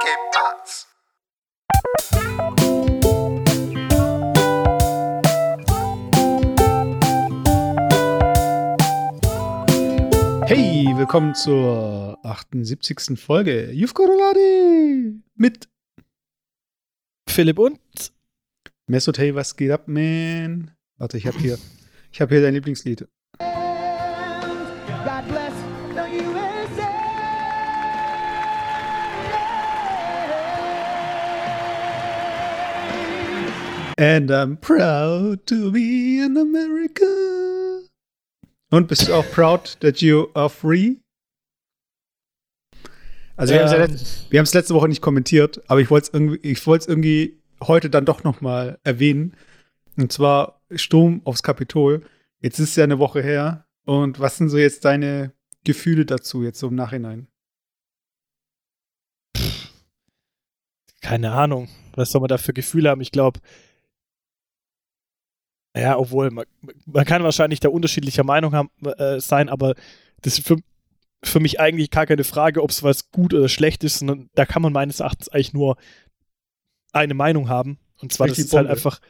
K-Parts. Hey, willkommen zur 78. Folge You've Got a Ladi mit Philipp und Mesut. Hey, was geht ab, man? Warte, ich habe hier, ich habe hier dein Lieblingslied. And I'm proud to be an America. Und bist du auch proud that you are free? Also wir haben es ja Ähm. wir haben es letzte Woche nicht kommentiert, aber ich wollte es irgendwie, ich wollte es irgendwie heute dann doch noch mal erwähnen. Und zwar Sturm aufs Kapitol. Jetzt ist es ja eine Woche her. Und was sind so jetzt deine Gefühle dazu jetzt so im Nachhinein? keine Ahnung, was soll man da für Gefühle haben? Ich glaube, ja, obwohl man, man kann wahrscheinlich da unterschiedlicher Meinung haben, äh, sein, aber das ist für, für mich eigentlich gar keine Frage, ob es was gut oder schlecht ist, sondern da kann man meines Erachtens eigentlich nur eine Meinung haben. Und zwar, das Richtig ist halt Bombe. einfach,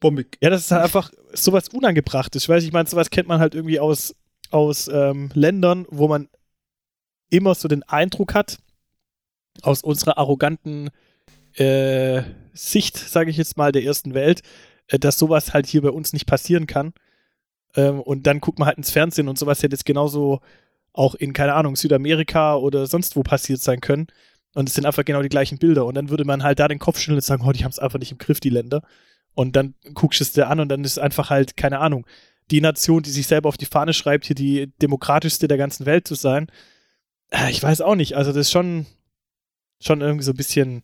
Bombig. ja, das ist halt einfach sowas Unangebrachtes. Ich weiß, ich meine, sowas kennt man halt irgendwie aus, aus ähm, Ländern, wo man immer so den Eindruck hat, aus unserer arroganten äh, Sicht, sage ich jetzt mal, der ersten Welt, dass sowas halt hier bei uns nicht passieren kann. Ähm, und dann guckt man halt ins Fernsehen und sowas hätte jetzt genauso auch in, keine Ahnung, Südamerika oder sonst wo passiert sein können. Und es sind einfach genau die gleichen Bilder. Und dann würde man halt da den Kopf schütteln und sagen, oh, die haben es einfach nicht im Griff, die Länder. Und dann guckst du es dir an und dann ist einfach halt, keine Ahnung, die Nation, die sich selber auf die Fahne schreibt, hier die demokratischste der ganzen Welt zu sein. Äh, Ich weiß auch nicht. Also das ist schon, schon irgendwie so ein bisschen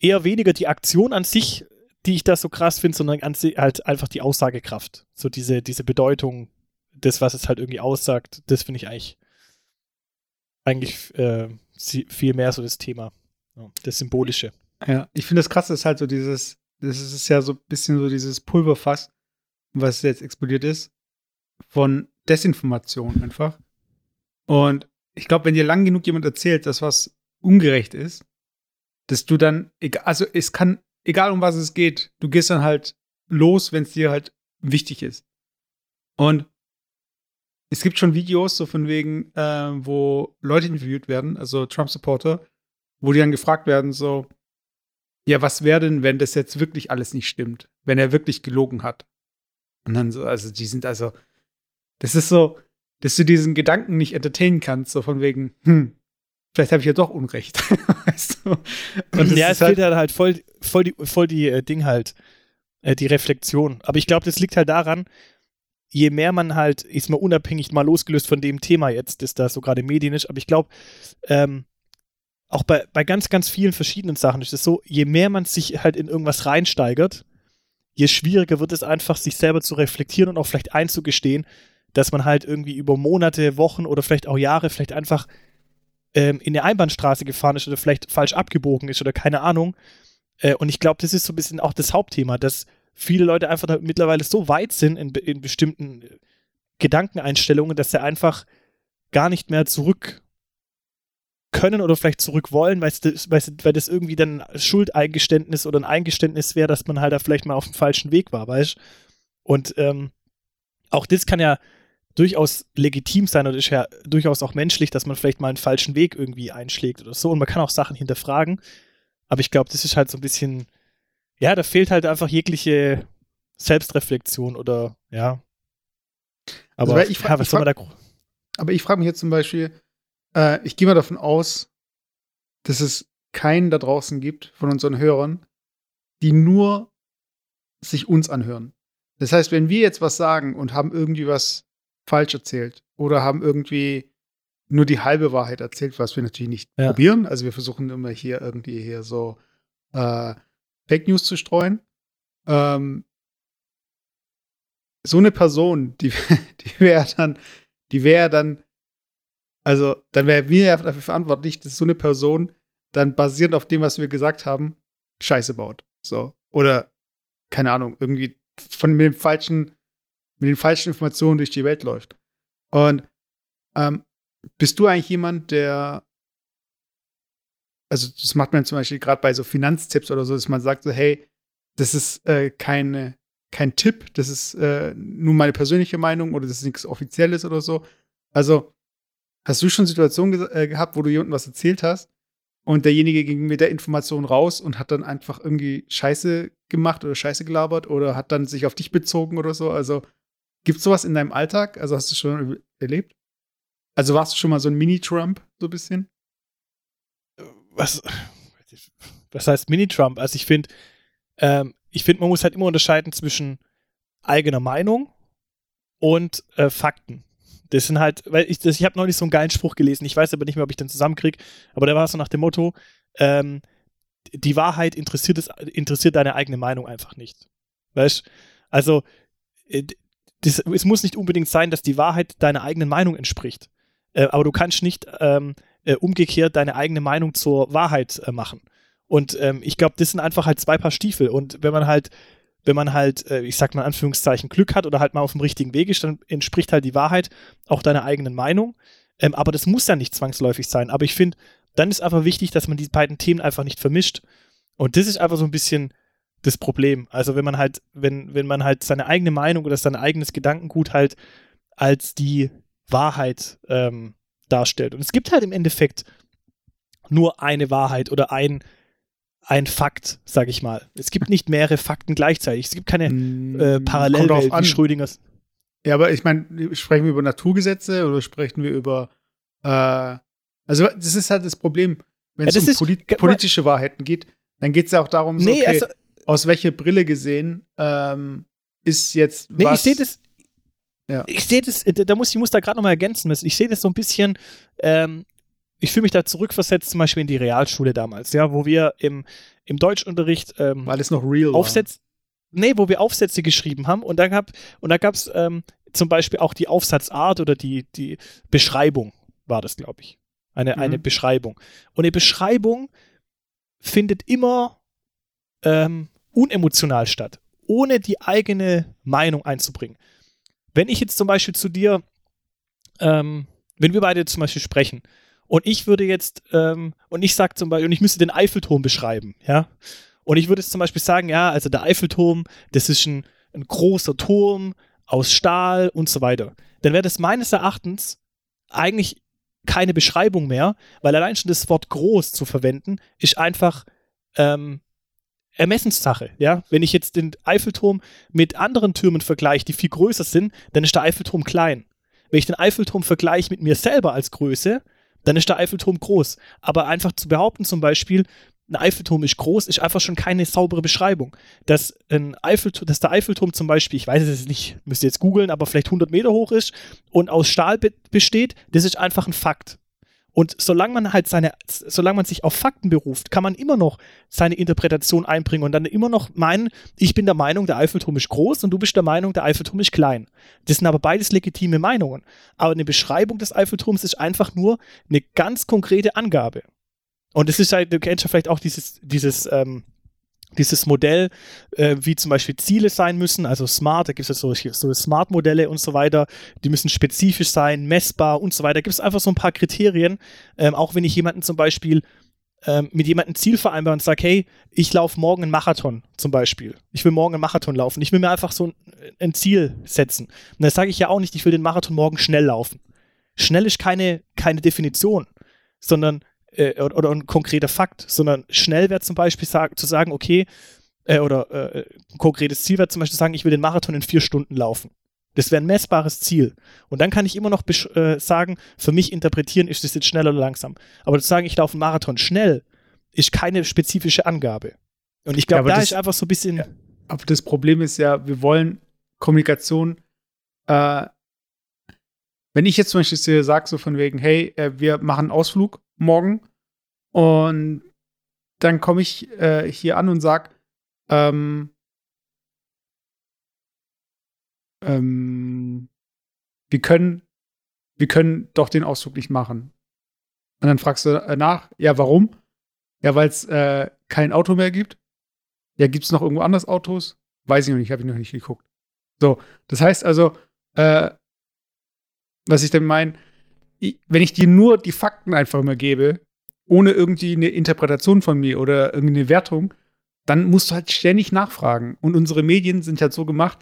eher weniger die Aktion an sich, die ich da so krass finde, sondern halt einfach die Aussagekraft. So diese, diese Bedeutung des, was es halt irgendwie aussagt, das finde ich eigentlich, eigentlich äh, viel mehr so das Thema. Das Symbolische. Ja, ich finde das krasse ist halt so dieses, das ist ja so ein bisschen so dieses Pulverfass, was jetzt explodiert ist, von Desinformation einfach. Und ich glaube, wenn dir lang genug jemand erzählt, dass was ungerecht ist, dass du dann, also es kann, egal um was es geht, du gehst dann halt los, wenn es dir halt wichtig ist. Und es gibt schon Videos so von wegen, äh, wo Leute interviewt werden, also Trump-Supporter, wo die dann gefragt werden, so, ja, was wäre denn, wenn das jetzt wirklich alles nicht stimmt? Wenn er wirklich gelogen hat? Und dann so, also die sind also, das ist so, dass du diesen Gedanken nicht entertainen kannst, so von wegen, hm, vielleicht habe ich ja doch Unrecht. weißt du? Und ja, es fehlt halt, halt voll, voll die, voll die äh, Ding halt, äh, die Reflexion. Aber ich glaube, das liegt halt daran, je mehr man halt, ist mal unabhängig, mal losgelöst von dem Thema jetzt, das da so gerade Medien ist, aber ich glaube, ähm, auch bei, bei ganz, ganz vielen verschiedenen Sachen ist es so, je mehr man sich halt in irgendwas reinsteigert, je schwieriger wird es einfach, sich selber zu reflektieren und auch vielleicht einzugestehen, dass man halt irgendwie über Monate, Wochen oder vielleicht auch Jahre vielleicht einfach ähm, in eine Einbahnstraße gefahren ist oder vielleicht falsch abgebogen ist oder keine Ahnung. Äh, und ich glaube, das ist so ein bisschen auch das Hauptthema, dass viele Leute einfach mittlerweile so weit sind in, in bestimmten äh, Gedankeneinstellungen, dass sie einfach gar nicht mehr zurück können oder vielleicht zurück wollen, weil das, weil das irgendwie dann ein Schuldeingeständnis oder ein Eingeständnis wäre, dass man halt da vielleicht mal auf dem falschen Weg war, weißt Und ähm, auch das kann ja durchaus legitim sein und ist ja durchaus auch menschlich, dass man vielleicht mal einen falschen Weg irgendwie einschlägt oder so. Und man kann auch Sachen hinterfragen. Aber ich glaube, das ist halt so ein bisschen, ja, da fehlt halt einfach jegliche Selbstreflexion oder, ja. Also, Aber weil ich fra- ja, was soll man da. fra- Aber ich frage mich jetzt zum Beispiel, äh, ich gehe mal davon aus, dass es keinen da draußen gibt von unseren Hörern, die nur sich uns anhören. Das heißt, wenn wir jetzt was sagen und haben irgendwie was falsch erzählt oder haben irgendwie nur die halbe Wahrheit erzählt, was wir natürlich nicht Ja. probieren. Also wir versuchen immer hier irgendwie hier so äh, Fake News zu streuen. Ähm, so eine Person, die, die wäre dann, die wäre dann, also dann wäre wir ja dafür verantwortlich, dass so eine Person dann basierend auf dem, was wir gesagt haben, Scheiße baut. So. Oder, keine Ahnung, irgendwie von mit dem falschen, mit den falschen Informationen durch die Welt läuft. Und ähm, bist du eigentlich jemand, der also das macht man zum Beispiel gerade bei so Finanztipps oder so, dass man sagt so, hey, das ist äh, keine, kein Tipp, das ist äh, nur meine persönliche Meinung oder das ist nichts Offizielles oder so. Also, hast du schon Situationen ge äh, gehabt, wo du jemandem was erzählt hast und derjenige ging mit der Information raus und hat dann einfach irgendwie Scheiße gemacht oder Scheiße gelabert oder hat dann sich auf dich bezogen oder so? Also, gibt's sowas in deinem Alltag? Also, hast du schon erlebt? Also, warst du schon mal so ein Mini-Trump, so ein bisschen? was, was heißt Mini-Trump? Also ich finde, ähm, ich finde, man muss halt immer unterscheiden zwischen eigener Meinung und äh, Fakten. Das sind halt, weil ich, das, ich habe neulich so einen geilen Spruch gelesen, ich weiß aber nicht mehr, ob ich den zusammenkriege, aber der war so nach dem Motto, ähm, die Wahrheit interessiert, es, interessiert deine eigene Meinung einfach nicht. Weißt Also, äh, das, es muss nicht unbedingt sein, dass die Wahrheit deiner eigenen Meinung entspricht. Äh, aber du kannst nicht ähm, äh, umgekehrt deine eigene Meinung zur Wahrheit äh, machen. Und ähm, ich glaube, das sind einfach halt zwei Paar Stiefel. Und wenn man halt, wenn man halt, äh, ich sag mal in Anführungszeichen, Glück hat oder halt mal auf dem richtigen Weg ist, dann entspricht halt die Wahrheit auch deiner eigenen Meinung. Ähm, aber das muss ja nicht zwangsläufig sein. Aber ich finde, dann ist einfach wichtig, dass man die beiden Themen einfach nicht vermischt. Und das ist einfach so ein bisschen das Problem. Also wenn man halt, wenn, wenn man halt seine eigene Meinung oder sein eigenes Gedankengut halt als die Wahrheit ähm, darstellt. Und es gibt halt im Endeffekt nur eine Wahrheit oder ein, ein Fakt, sag ich mal. Es gibt nicht mehrere Fakten gleichzeitig. Es gibt keine Mm, äh, Parallelwelt wie Schrödingers. Ja, aber ich meine, sprechen wir über Naturgesetze oder sprechen wir über äh, also das ist halt das Problem, wenn Ja, es das um polit politische Wahrheiten geht, dann geht es ja auch darum, so, Nee, okay, also, aus welcher Brille gesehen ähm, ist jetzt nee, was ich sehe das. Ja. Ich sehe das, äh, da muss ich muss da gerade nochmal ergänzen müssen. Ich sehe das so ein bisschen, ähm, ich fühle mich da zurückversetzt, zum Beispiel in die Realschule damals, ja, wo wir im, im Deutschunterricht ähm, weil es noch real. Aufsätze, nee, wo wir Aufsätze geschrieben haben und da gab und da gab es ähm, zum Beispiel auch die Aufsatzart oder die, die Beschreibung war das, glaube ich. Eine, Mhm. eine Beschreibung. Und eine Beschreibung findet immer ähm, unemotional statt, ohne die eigene Meinung einzubringen. Wenn ich jetzt zum Beispiel zu dir, ähm, wenn wir beide zum Beispiel sprechen und ich würde jetzt, ähm, und ich sage zum Beispiel, und ich müsste den Eiffelturm beschreiben, ja, und ich würde jetzt zum Beispiel sagen, ja, also der Eiffelturm, das ist ein, ein großer Turm aus Stahl und so weiter. Dann wäre das meines Erachtens eigentlich keine Beschreibung mehr, weil allein schon das Wort groß zu verwenden, ist einfach ähm, Ermessenssache. Ja? Wenn ich jetzt den Eiffelturm mit anderen Türmen vergleiche, die viel größer sind, dann ist der Eiffelturm klein. Wenn ich den Eiffelturm vergleiche mit mir selber als Größe, dann ist der Eiffelturm groß. Aber einfach zu behaupten zum Beispiel, ein Eiffelturm ist groß, ist einfach schon keine saubere Beschreibung. Dass, ein Eiffelturm, dass der Eiffelturm zum Beispiel, ich weiß es nicht, müsst ihr jetzt googeln, aber vielleicht 100 Meter hoch ist und aus Stahl be besteht, das ist einfach ein Fakt. Und solange man halt seine, solange man sich auf Fakten beruft, kann man immer noch seine Interpretation einbringen und dann immer noch meinen, ich bin der Meinung, der Eiffelturm ist groß und du bist der Meinung, der Eiffelturm ist klein. Das sind aber beides legitime Meinungen. Aber eine Beschreibung des Eiffelturms ist einfach nur eine ganz konkrete Angabe. Und es ist halt, du kennst ja vielleicht auch dieses, dieses, ähm, dieses Modell, äh, wie zum Beispiel Ziele sein müssen, also smart, da gibt es ja so, so Smart-Modelle und so weiter, die müssen spezifisch sein, messbar und so weiter. Da gibt es einfach so ein paar Kriterien, ähm, auch wenn ich jemanden zum Beispiel ähm, mit jemandem Ziel vereinbare und sage, hey, ich laufe morgen einen Marathon zum Beispiel. Ich will morgen einen Marathon laufen. Ich will mir einfach so ein, ein Ziel setzen. Und da sage ich ja auch nicht, ich will den Marathon morgen schnell laufen. Schnell ist keine, keine Definition, sondern äh, oder, oder ein konkreter Fakt, sondern schnell wäre zum Beispiel sag, zu sagen, okay, äh, oder äh, ein konkretes Ziel wäre zum Beispiel zu sagen, ich will den Marathon in vier Stunden laufen. Das wäre ein messbares Ziel. Und dann kann ich immer noch äh, sagen, für mich interpretieren, ist das jetzt schnell oder langsam. Aber zu sagen, ich laufe einen Marathon schnell, ist keine spezifische Angabe. Und ich Ja, glaube, aber da das- ist einfach so ein bisschen. Ja. Aber das Problem ist ja, wir wollen Kommunikation. Äh, wenn ich jetzt zum Beispiel sage, so von wegen, hey, äh, wir machen einen Ausflug morgen und dann komme ich äh, hier an und sag, ähm, ähm, wir können, wir können doch den Ausflug nicht machen. Und dann fragst du äh, nach, ja, warum? Ja, weil es äh, kein Auto mehr gibt. Ja, gibt es noch irgendwo anders Autos? Weiß ich noch nicht, habe ich noch nicht geguckt. So, das heißt also, äh, was ich denn meine, wenn ich dir nur die Fakten einfach immer gebe, ohne irgendwie eine Interpretation von mir oder irgendeine Wertung, dann musst du halt ständig nachfragen. Und unsere Medien sind halt so gemacht,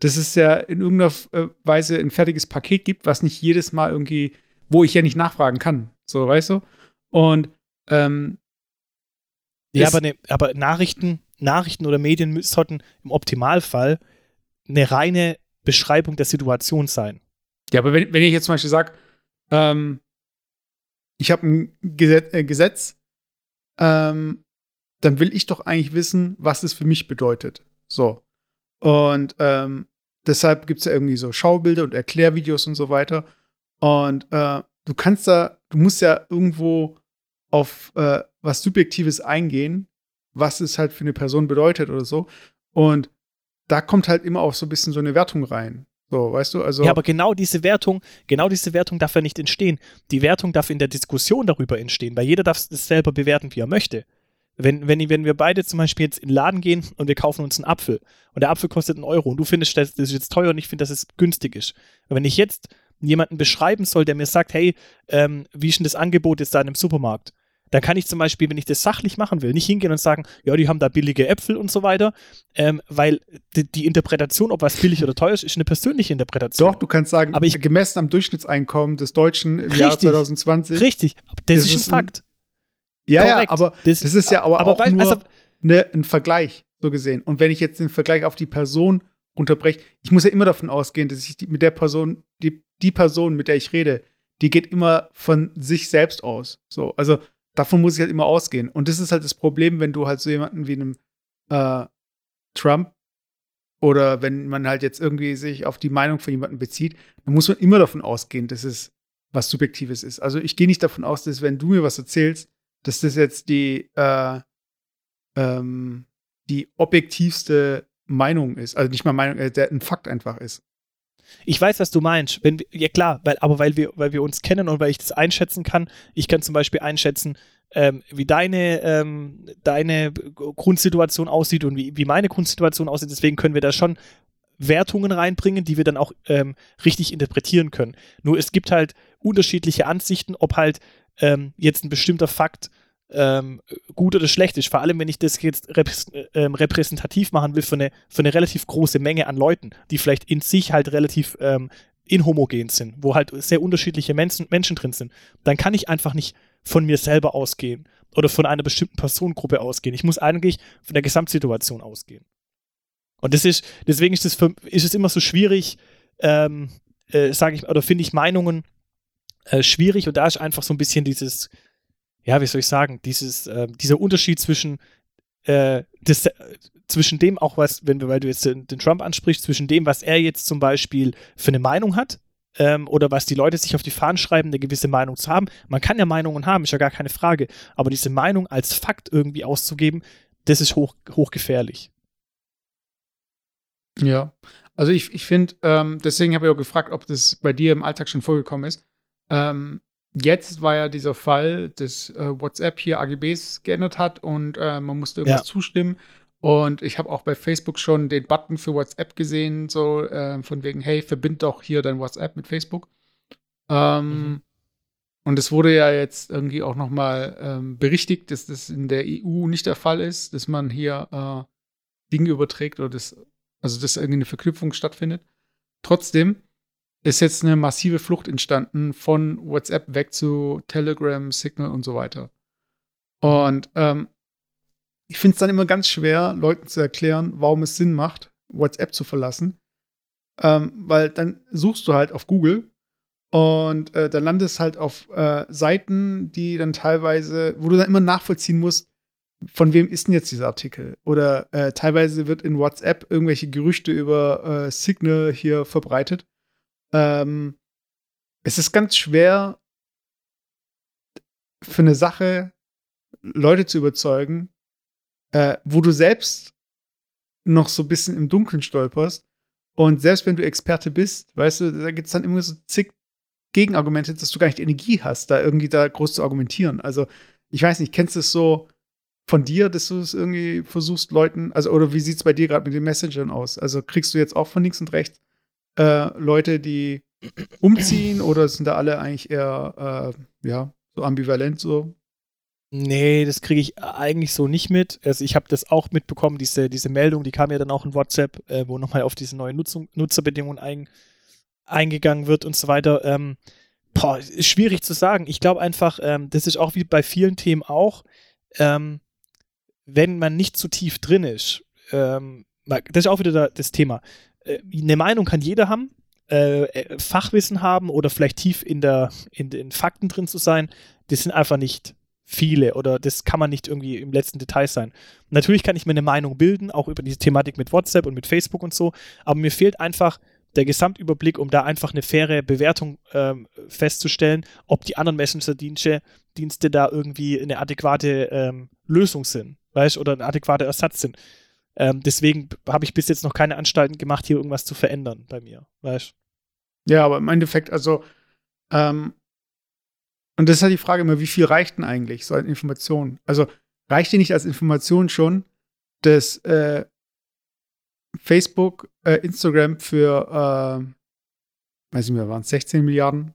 dass es ja in irgendeiner äh, Weise ein fertiges Paket gibt, was nicht jedes Mal irgendwie, wo ich ja nicht nachfragen kann. So, weißt du? Und ähm, Ja, aber, ne, aber Nachrichten, Nachrichten oder Medien sollten im Optimalfall eine reine Beschreibung der Situation sein. Ja, aber wenn, wenn ich jetzt zum Beispiel sage, ähm, ich habe ein Gesetz, äh, Gesetz ähm, dann will ich doch eigentlich wissen, was es für mich bedeutet. So. Und ähm, deshalb gibt es ja irgendwie so Schaubilder und Erklärvideos und so weiter. Und äh, du kannst da, du musst ja irgendwo auf äh, was Subjektives eingehen, was es halt für eine Person bedeutet oder so. Und da kommt halt immer auch so ein bisschen so eine Wertung rein. So, weißt du? Also, Ja, aber genau diese Wertung, genau diese Wertung darf ja nicht entstehen. Die Wertung darf in der Diskussion darüber entstehen, weil jeder darf es selber bewerten, wie er möchte. Wenn, wenn, wenn wir beide zum Beispiel jetzt in den Laden gehen und wir kaufen uns einen Apfel und der Apfel kostet einen Euro und du findest, das ist jetzt teuer und ich finde, dass es günstig ist. Und wenn ich jetzt jemanden beschreiben soll, der mir sagt, hey, ähm, wie ist denn das Angebot jetzt da in einem Supermarkt? Dann kann ich zum Beispiel, wenn ich das sachlich machen will, nicht hingehen und sagen, ja, die haben da billige Äpfel und so weiter, ähm, weil die, die Interpretation, ob was billig oder teuer ist, ist eine persönliche Interpretation. Doch, du kannst sagen, Aber ich- gemessen am Durchschnittseinkommen des Deutschen im Jahr Richtig. 2020. Richtig, das, Das ist, ist ein Fakt. Ja, ja, Korrekt. aber Das- das ist ja aber, aber auch weil- nur also- ne, ein Vergleich, so gesehen. Und wenn ich jetzt den Vergleich auf die Person unterbreche, ich muss ja immer davon ausgehen, dass ich die, mit der Person, die, die Person, mit der ich rede, die geht immer von sich selbst aus. So, also davon muss ich halt immer ausgehen. Und das ist halt das Problem, wenn du halt so jemanden wie einem äh, Trump oder wenn man halt jetzt irgendwie sich auf die Meinung von jemandem bezieht, dann muss man immer davon ausgehen, dass es was Subjektives ist. Also ich gehe nicht davon aus, dass wenn du mir was erzählst, dass das jetzt die, äh, ähm, die objektivste Meinung ist. Also nicht mal Meinung, äh, der ein Fakt einfach ist. Ich weiß, was du meinst. Wenn ja klar, weil, aber weil wir, weil wir uns kennen und weil ich das einschätzen kann. Ich kann zum Beispiel einschätzen, ähm, wie deine, ähm, deine Grundsituation aussieht und wie, wie meine Grundsituation aussieht. Deswegen können wir da schon Wertungen reinbringen, die wir dann auch ähm, richtig interpretieren können. Nur es gibt halt unterschiedliche Ansichten, ob halt ähm, jetzt ein bestimmter Fakt ähm, gut oder schlecht ist. Vor allem, wenn ich das jetzt repräs ähm, repräsentativ machen will für eine, für eine relativ große Menge an Leuten, die vielleicht in sich halt relativ ähm, inhomogen sind, wo halt sehr unterschiedliche Menschen, Menschen drin sind, dann kann ich einfach nicht von mir selber ausgehen oder von einer bestimmten Personengruppe ausgehen. Ich muss eigentlich von der Gesamtsituation ausgehen. Und das ist, deswegen ist es, für, ist es immer so schwierig, ähm, äh, sage ich, oder finde ich Meinungen äh, schwierig und da ist einfach so ein bisschen dieses, ja, wie soll ich sagen, dieses, äh, dieser Unterschied zwischen äh, äh, zwischen dem auch was, wenn wir, weil du jetzt den, den Trump ansprichst, zwischen dem, was er jetzt zum Beispiel für eine Meinung hat, ähm, oder was die Leute sich auf die Fahnen schreiben, eine gewisse Meinung zu haben. Man kann ja Meinungen haben, ist ja gar keine Frage. Aber diese Meinung als Fakt irgendwie auszugeben, das ist hoch, hochgefährlich. Ja. Also ich, ich finde, ähm, deswegen habe ich auch gefragt, ob das bei dir im Alltag schon vorgekommen ist. Ähm, jetzt war ja dieser Fall, dass äh, WhatsApp hier AGBs geändert hat und äh, man musste irgendwas Ja. zustimmen. Und ich habe auch bei Facebook schon den Button für WhatsApp gesehen, so äh, von wegen, hey, verbind doch hier dein WhatsApp mit Facebook. Ähm, Mhm. Und es wurde ja jetzt irgendwie auch noch mal ähm, berichtigt, dass das in der EU nicht der Fall ist, dass man hier äh, Dinge überträgt oder das, also dass irgendwie eine Verknüpfung stattfindet. Trotzdem ist jetzt eine massive Flucht entstanden von WhatsApp weg zu Telegram, Signal und so weiter. Und ähm, ich finde es dann immer ganz schwer, Leuten zu erklären, warum es Sinn macht, WhatsApp zu verlassen. Ähm, weil dann suchst du halt auf Google und äh, dann landest halt auf äh, Seiten, die dann teilweise, wo du dann immer nachvollziehen musst, von wem ist denn jetzt dieser Artikel? Oder äh, teilweise wird in WhatsApp irgendwelche Gerüchte über äh, Signal hier verbreitet. Ähm, es ist ganz schwer für eine Sache Leute zu überzeugen, äh, wo du selbst noch so ein bisschen im Dunkeln stolperst. Und selbst wenn du Experte bist, weißt du, da gibt es dann immer so zig Gegenargumente, dass du gar nicht die Energie hast, da irgendwie da groß zu argumentieren. Also, ich weiß nicht, kennst du es so von dir, dass du es irgendwie versuchst, Leuten, also, oder wie sieht es bei dir gerade mit den Messengern aus? Also, kriegst du jetzt auch von links und rechts äh, Leute, die umziehen oder sind da alle eigentlich eher, äh, ja, so ambivalent so? Nee, das kriege ich eigentlich so nicht mit. Also ich habe das auch mitbekommen, diese, diese Meldung, die kam ja dann auch in WhatsApp, äh, wo nochmal auf diese neuen Nutzung, Nutzerbedingungen ein, eingegangen wird und so weiter. Ähm, boah, ist schwierig zu sagen. Ich glaube einfach, ähm, das ist auch wie bei vielen Themen auch, ähm, wenn man nicht zu tief drin ist, ähm, das ist auch wieder da, das Thema. Äh, eine Meinung kann jeder haben, äh, äh, Fachwissen haben oder vielleicht tief in, der, in den Fakten drin zu sein, das sind einfach nicht viele oder das kann man nicht irgendwie im letzten Detail sein. Natürlich kann ich mir eine Meinung bilden, auch über diese Thematik mit WhatsApp und mit Facebook und so, aber mir fehlt einfach der Gesamtüberblick, um da einfach eine faire Bewertung ähm, festzustellen, ob die anderen Messenger-Dienste Dienste da irgendwie eine adäquate ähm, Lösung sind, weißt oder ein adäquater Ersatz sind. Ähm, deswegen habe ich bis jetzt noch keine Anstalten gemacht, hier irgendwas zu verändern bei mir, weißt Ja, aber im Endeffekt, also, ähm, und das ist halt die Frage immer, wie viel reicht denn eigentlich so eine Information? Also, reicht dir nicht als Information schon, dass äh, Facebook, äh, Instagram für, äh, weiß ich mehr, waren es 16 Milliarden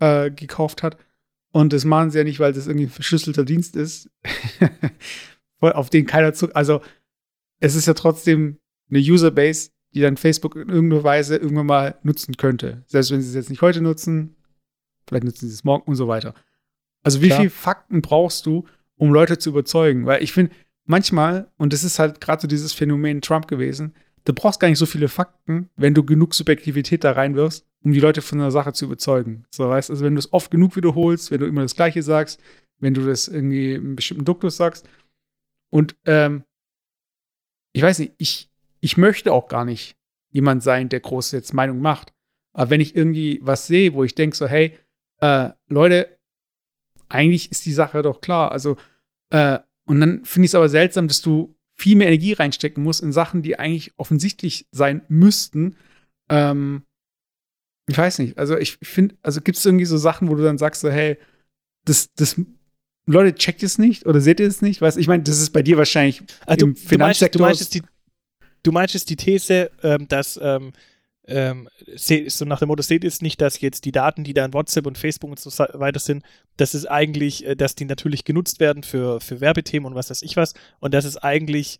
äh, gekauft hat? Und das machen sie ja nicht, weil das irgendwie ein verschlüsselter Dienst ist, auf den keiner zu. Also, es ist ja trotzdem eine Userbase, die dann Facebook in irgendeiner Weise irgendwann mal nutzen könnte. Selbst wenn sie es jetzt nicht heute nutzen, vielleicht nutzen sie es morgen und so weiter. Also, wie Klar. viel Fakten brauchst du, um Leute zu überzeugen? Weil ich finde, manchmal, und das ist halt gerade so dieses Phänomen Trump gewesen, du brauchst gar nicht so viele Fakten, wenn du genug Subjektivität da reinwirfst, um die Leute von einer Sache zu überzeugen. So, weißt also wenn du es oft genug wiederholst, wenn du immer das Gleiche sagst, wenn du das irgendwie in einem bestimmten Duktus sagst. Und ähm, ich weiß nicht, ich, ich möchte auch gar nicht jemand sein, der groß jetzt Meinung macht. Aber wenn ich irgendwie was sehe, wo ich denke, so, hey, äh, Leute, eigentlich ist die Sache doch klar. Also, äh, und dann finde ich es aber seltsam, dass du viel mehr Energie reinstecken musst in Sachen, die eigentlich offensichtlich sein müssten. Ähm, ich weiß nicht. Also, ich finde, also gibt es irgendwie so Sachen, wo du dann sagst, so, hey, das, das, Leute, checkt es nicht oder seht ihr es nicht? Weißt ich meine, das ist bei dir wahrscheinlich Also, im du, meinst, du, Finanzsektor. meinst die, du meinst die These, ähm, dass ähm, ähm, so nach dem Motto, seht ihr es nicht, dass jetzt die Daten, die da in WhatsApp und Facebook und so weiter sind, dass es eigentlich, äh, dass die natürlich genutzt werden für, für Werbethemen und was weiß ich was und dass es eigentlich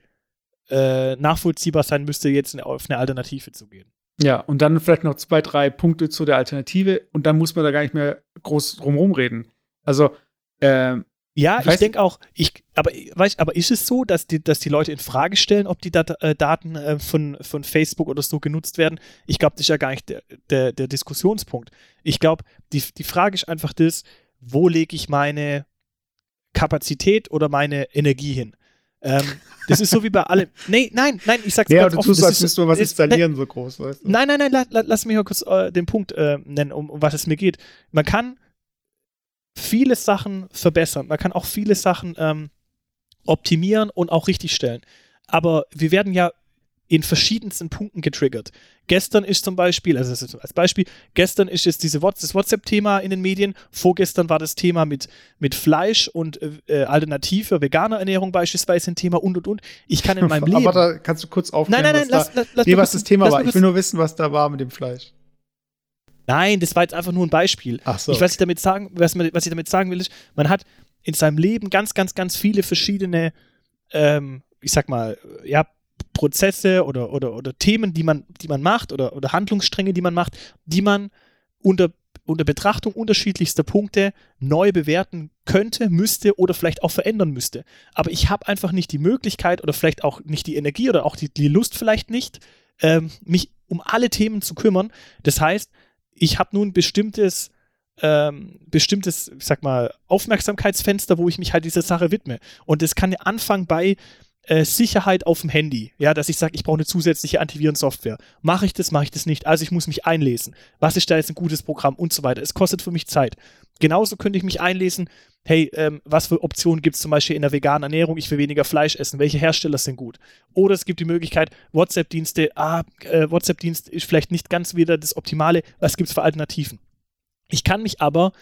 äh, nachvollziehbar sein müsste, jetzt auf eine Alternative zu gehen. Ja, und dann vielleicht noch zwei, drei Punkte zu der Alternative und dann muss man da gar nicht mehr groß drumherum reden. Also, ähm, Ja, Ich ich, weiß- denke auch, ich, aber, weißt, aber ist es so, dass die, dass die Leute in Frage stellen, ob die Dat äh, Daten äh, von, von Facebook oder so genutzt werden? Ich glaube, das ist ja gar nicht der, der, der Diskussionspunkt. Ich glaube, die, die Frage ist einfach das, wo lege ich meine Kapazität oder meine Energie hin? Ähm, das ist so wie bei allem. Nee, nein, nein, ich sag's ja, ganz du offen. als ist- müsstest du was installieren, so groß, weißt du? Nein, nein, nein, la, la, lass mich mal kurz äh, den Punkt äh, nennen, um, um was es mir geht. Man kann viele Sachen verbessern, man kann auch viele Sachen ähm, optimieren und auch richtigstellen. Aber wir werden ja in verschiedensten Punkten getriggert. Gestern ist zum Beispiel, also als Beispiel, gestern ist jetzt diese Whats das WhatsApp-Thema in den Medien, vorgestern war das Thema mit, mit Fleisch und äh, alternative veganer Ernährung beispielsweise ein Thema und und und. Ich kann in meinem Leben. Aber da kannst du kurz aufklären, nein, nein, nein, was, lass, da, lass, lass nee, was das Thema war. Ich will nur wissen, was da war mit dem Fleisch. Nein, das war jetzt einfach nur ein Beispiel. Ach so. Ich, was, ich damit sagen, was, was ich damit sagen will, ist, man hat in seinem Leben ganz, ganz, ganz viele verschiedene, ähm, ich sag mal, ja, Prozesse oder, oder, oder Themen, die man, die man macht oder, oder Handlungsstränge, die man macht, die man unter, unter Betrachtung unterschiedlichster Punkte neu bewerten könnte, müsste oder vielleicht auch verändern müsste. Aber ich habe einfach nicht die Möglichkeit oder vielleicht auch nicht die Energie oder auch die, die Lust vielleicht nicht, ähm, mich um alle Themen zu kümmern. Das heißt, ich habe nun bestimmtes, ähm, bestimmtes, ich sag mal, Aufmerksamkeitsfenster, wo ich mich halt dieser Sache widme. Und das kann anfangen bei äh, Sicherheit auf dem Handy. Ja, dass ich sage, ich brauche eine zusätzliche Antivirensoftware. Mache ich das, mache ich das nicht? Also ich muss mich einlesen. Was ist da jetzt ein gutes Programm und so weiter. Es kostet für mich Zeit. Genauso könnte ich mich einlesen, hey, ähm, was für Optionen gibt es zum Beispiel in der veganen Ernährung? Ich will weniger Fleisch essen. Welche Hersteller sind gut? Oder es gibt die Möglichkeit, WhatsApp-Dienste, ah, äh, WhatsApp-Dienst ist vielleicht nicht ganz wieder das Optimale. Was gibt es für Alternativen? Ich kann mich aber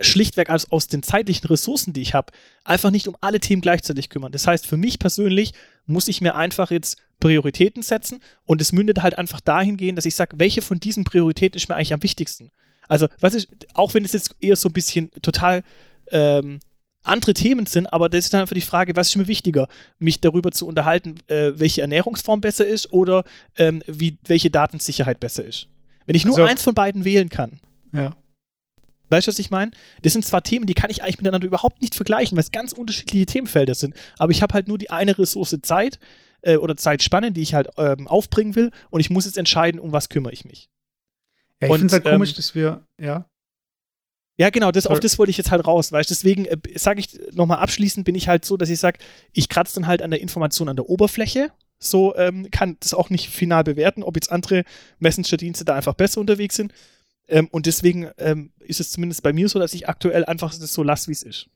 schlichtweg als aus den zeitlichen Ressourcen, die ich habe, einfach nicht um alle Themen gleichzeitig kümmern. Das heißt, für mich persönlich muss ich mir einfach jetzt Prioritäten setzen und es mündet halt einfach dahin gehen, dass ich sage, welche von diesen Prioritäten ist mir eigentlich am wichtigsten. Also, was ist, auch wenn es jetzt eher so ein bisschen total ähm, andere Themen sind, aber das ist dann einfach die Frage, was ist mir wichtiger, mich darüber zu unterhalten, äh, welche Ernährungsform besser ist oder ähm, wie, welche Datensicherheit besser ist. Wenn ich nur Also- eins von beiden wählen kann, Ja. Weißt du, was ich meine? Das sind zwar Themen, die kann ich eigentlich miteinander überhaupt nicht vergleichen, weil es ganz unterschiedliche Themenfelder sind, aber ich habe halt nur die eine Ressource Zeit äh, oder Zeitspanne, die ich halt ähm, aufbringen will und ich muss jetzt entscheiden, um was kümmere ich mich. ja ich finde es halt ähm, komisch, dass wir, ja. Ja, genau, das, auf das wollte ich jetzt halt raus, weißt deswegen äh, sage ich nochmal abschließend, bin ich halt so, dass ich sage, ich kratze dann halt an der Information an der Oberfläche, so ähm, kann das auch nicht final bewerten, ob jetzt andere Messenger-Dienste da einfach besser unterwegs sind. Ähm, und deswegen ähm, ist es zumindest bei mir so, dass ich aktuell einfach das so lasse, wie es ist.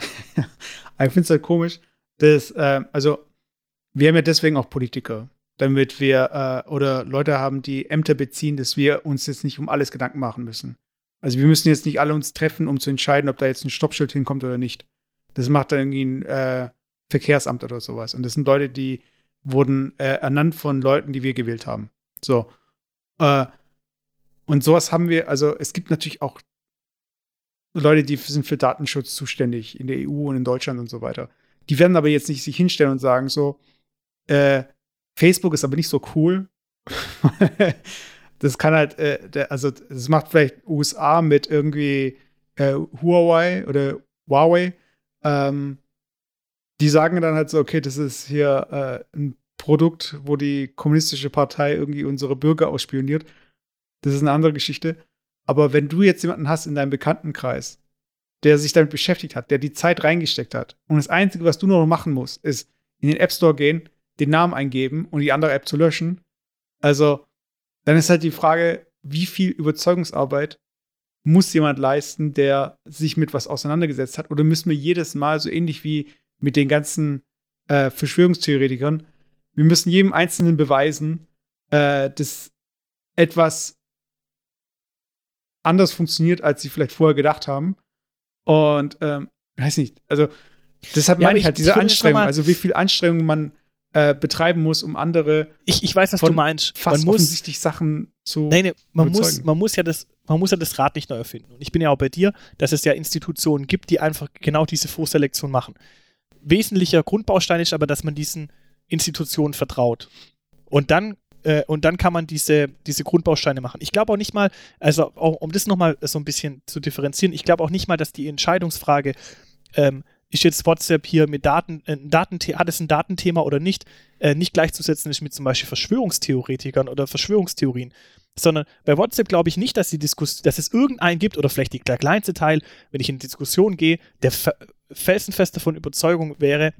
Ich finde es halt komisch, dass, äh, also, wir haben ja deswegen auch Politiker, damit wir, äh, oder Leute haben, die Ämter beziehen, dass wir uns jetzt nicht um alles Gedanken machen müssen. Also, wir müssen jetzt nicht alle uns treffen, um zu entscheiden, ob da jetzt ein Stoppschild hinkommt oder nicht. Das macht dann irgendwie ein äh, Verkehrsamt oder sowas. Und das sind Leute, die wurden äh, ernannt von Leuten, die wir gewählt haben. So. Äh, und sowas haben wir, also es gibt natürlich auch Leute, die sind für Datenschutz zuständig in der EU und in Deutschland und so weiter. Die werden aber jetzt nicht sich hinstellen und sagen so, äh, Facebook ist aber nicht so cool. das kann halt, äh, also das macht vielleicht USA mit irgendwie äh, Huawei oder Huawei. Ähm, die sagen dann halt so, okay, das ist hier äh, ein Produkt, wo die kommunistische Partei irgendwie unsere Bürger ausspioniert. Das ist eine andere Geschichte. Aber wenn du jetzt jemanden hast in deinem Bekanntenkreis, der sich damit beschäftigt hat, der die Zeit reingesteckt hat, und das Einzige, was du noch machen musst, ist in den App Store gehen, den Namen eingeben und die andere App zu löschen. Also, dann ist halt die Frage, wie viel Überzeugungsarbeit muss jemand leisten, der sich mit was auseinandergesetzt hat? Oder müssen wir jedes Mal, so ähnlich wie mit den ganzen äh, Verschwörungstheoretikern, wir müssen jedem Einzelnen beweisen, äh, dass etwas anders funktioniert, als sie vielleicht vorher gedacht haben. Und ähm, weiß nicht, also deshalb Ja, meine ich halt diese Anstrengung, also wie viel Anstrengung man äh, betreiben muss, um andere Ich, ich weiß, was du meinst. fast man muss, offensichtlich Sachen zu. nee, nee, man muss, man muss ja das, man muss ja das Rad nicht neu erfinden. Und ich bin ja auch bei dir, dass es ja Institutionen gibt, die einfach genau diese Vorselektion machen. Wesentlicher Grundbaustein ist aber, dass man diesen Institutionen vertraut. Und dann äh, und dann kann man diese, diese Grundbausteine machen. Ich glaube auch nicht mal, also auch, um das nochmal so ein bisschen zu differenzieren, ich glaube auch nicht mal, dass die Entscheidungsfrage, ähm, ist jetzt WhatsApp hier mit Daten, äh, ein Datenthe hat es ein Datenthema oder nicht, äh, nicht gleichzusetzen ist mit zum Beispiel Verschwörungstheoretikern oder Verschwörungstheorien. Sondern bei WhatsApp glaube ich nicht, dass, die dass es irgendeinen gibt oder vielleicht die, der kleinste Teil, wenn ich in Diskussion gehe, der fe- felsenfest davon Überzeugung wäre,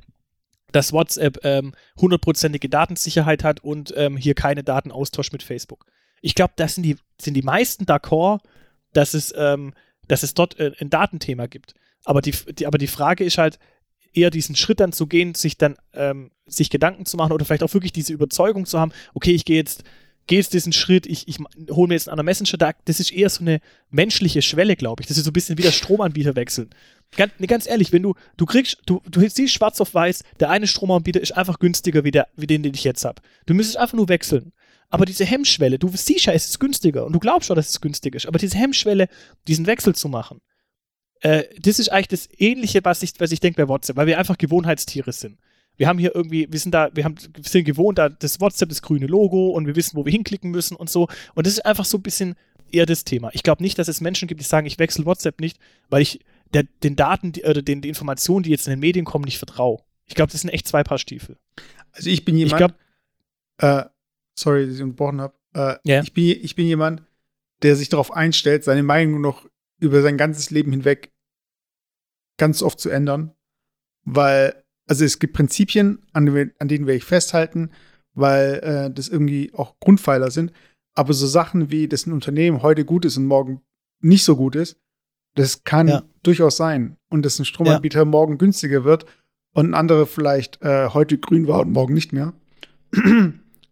dass WhatsApp ähm, hundertprozentige Datensicherheit hat und ähm, hier keine Datenaustausch mit Facebook. Ich glaube, das sind die, sind die meisten d'accord, dass es, ähm, dass es dort äh, ein Datenthema gibt. Aber die, die, aber die Frage ist halt, eher diesen Schritt dann zu gehen, sich dann ähm, sich Gedanken zu machen oder vielleicht auch wirklich diese Überzeugung zu haben, okay, ich gehe jetzt, jetzt diesen Schritt, ich, ich hole mir jetzt einen anderen Messenger, da, das ist eher so eine menschliche Schwelle, glaube ich. Das ist so ein bisschen wie der Stromanbieter wechseln. Ganz, nee, ganz ehrlich, wenn du, du kriegst, du, du siehst schwarz auf weiß, der eine Stromanbieter ist einfach günstiger wie, der, wie den, den ich jetzt habe. Du müsstest einfach nur wechseln. Aber diese Hemmschwelle, du siehst ja, es ist günstiger und du glaubst schon, dass es günstig ist, aber diese Hemmschwelle, diesen Wechsel zu machen, äh, das ist eigentlich das Ähnliche, was ich, was ich denke bei WhatsApp, weil wir einfach Gewohnheitstiere sind. Wir haben hier irgendwie, wir sind da, wir haben, wir sind gewohnt, da das WhatsApp, das grüne Logo und wir wissen, wo wir hinklicken müssen und so. Und das ist einfach so ein bisschen eher das Thema. Ich glaube nicht, dass es Menschen gibt, die sagen, ich wechsle WhatsApp nicht, weil ich der, den Daten die, oder den, die Informationen, die jetzt in den Medien kommen, nicht vertraue. Ich glaube, das sind echt zwei Paar Stiefel. Also ich bin Ich jemand, glaube, äh, sorry, dass ich unterbrochen habe. Äh, Ja. ich, bin, ich bin jemand, der sich darauf einstellt, seine Meinung noch über sein ganzes Leben hinweg ganz oft zu ändern. Weil, also es gibt Prinzipien, an, denen- an denen werde ich festhalten, weil äh, das irgendwie auch Grundpfeiler sind. Aber so Sachen wie, dass ein Unternehmen heute gut ist und morgen nicht so gut ist, das kann Ja. durchaus sein. Und dass ein Stromanbieter morgen günstiger wird und ein anderer vielleicht äh, heute grün war und morgen nicht mehr.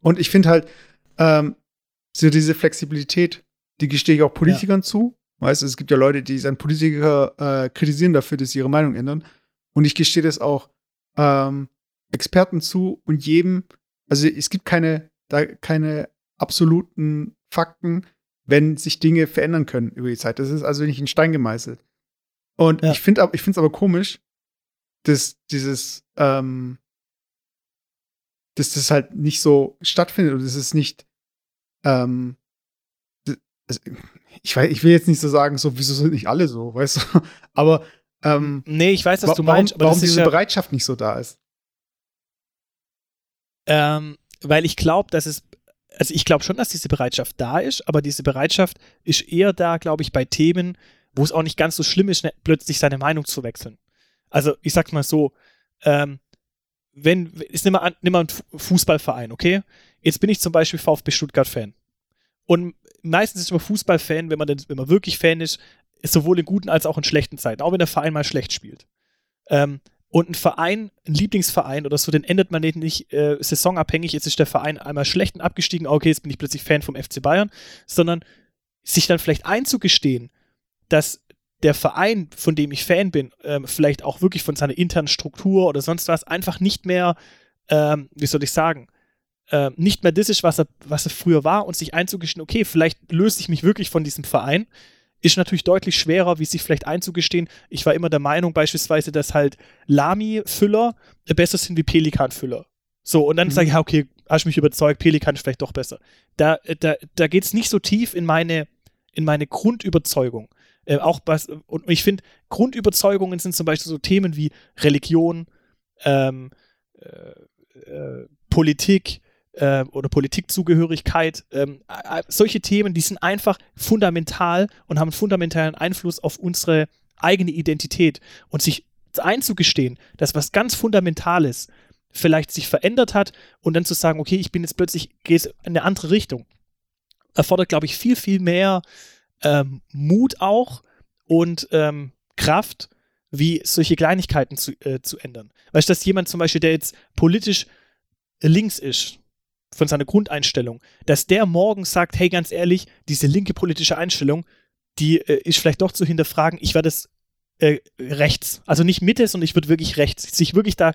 Und ich finde halt, ähm, so diese Flexibilität, die gestehe ich auch Politikern zu. Weißt du, es gibt ja Leute, die dann Politiker äh, kritisieren dafür, dass sie ihre Meinung ändern. Und ich gestehe das auch ähm, Experten zu und jedem, also es gibt keine, da keine absoluten Fakten, wenn sich Dinge verändern können über die Zeit. Das ist also nicht in Stein gemeißelt. Und Ja. ich finde ich finde es aber komisch, dass dieses, ähm, dass das halt nicht so stattfindet und dass es nicht, ähm, d- also, ich weiß, ich will jetzt nicht so sagen, so, wieso sind nicht alle so, weißt du? Aber ähm, Nee, ich weiß, was wa- du warum, meinst, aber warum das ist diese ja, Bereitschaft nicht so da ist. ähm, weil ich glaube, dass es, also ich glaube schon, dass diese Bereitschaft da ist, aber diese Bereitschaft ist eher da, glaube ich, bei Themen, wo es auch nicht ganz so schlimm ist, plötzlich seine Meinung zu wechseln. Also ich sag's mal so, ähm, wenn, ist nimm mal, an, nimm mal einen Fu- Fußballverein, okay? Jetzt bin ich zum Beispiel VfB Stuttgart-Fan. Und meistens ist man Fußballfan, wenn man, denn, wenn man wirklich Fan ist sowohl in guten als auch in schlechten Zeiten, auch wenn der Verein mal schlecht spielt. Ähm, und ein Verein, ein Lieblingsverein oder so, den ändert man nicht äh, saisonabhängig. Jetzt ist der Verein einmal schlecht und abgestiegen, okay, jetzt bin ich plötzlich Fan vom FC Bayern, sondern sich dann vielleicht einzugestehen, dass der Verein, von dem ich Fan bin, ähm, vielleicht auch wirklich von seiner internen Struktur oder sonst was einfach nicht mehr, ähm, wie soll ich sagen, ähm, nicht mehr das ist, was er, was er früher war und sich einzugestehen, okay, vielleicht löse ich mich wirklich von diesem Verein, ist natürlich deutlich schwerer, wie sich vielleicht einzugestehen. Ich war immer der Meinung beispielsweise, dass halt Lami-Füller besser sind wie Pelikan-Füller. So, und dann Mhm. sage ich, ja, okay, hast mich überzeugt, Pelikan ist vielleicht doch besser. Da, da, da geht es nicht so tief in meine, in meine Grundüberzeugung. Äh, auch was, und ich finde, Grundüberzeugungen sind zum Beispiel so Themen wie Religion, ähm, äh, äh, Politik äh, oder Politikzugehörigkeit. Ähm, äh, solche Themen, die sind einfach fundamental und haben fundamentalen Einfluss auf unsere eigene Identität. Und sich einzugestehen, dass was ganz Fundamentales vielleicht sich verändert hat und dann zu sagen, okay, ich bin jetzt plötzlich, gehe in eine andere Richtung, erfordert, glaube ich, viel, viel mehr ähm, Mut auch und ähm, Kraft, wie solche Kleinigkeiten zu, äh, zu ändern. Weißt du, dass jemand zum Beispiel, der jetzt politisch links ist, von seiner Grundeinstellung, dass der morgen sagt, hey, ganz ehrlich, diese linke politische Einstellung, die äh, ist vielleicht doch zu hinterfragen, ich werde es äh, rechts, also nicht Mitte, sondern ich würde wirklich rechts, sich wirklich da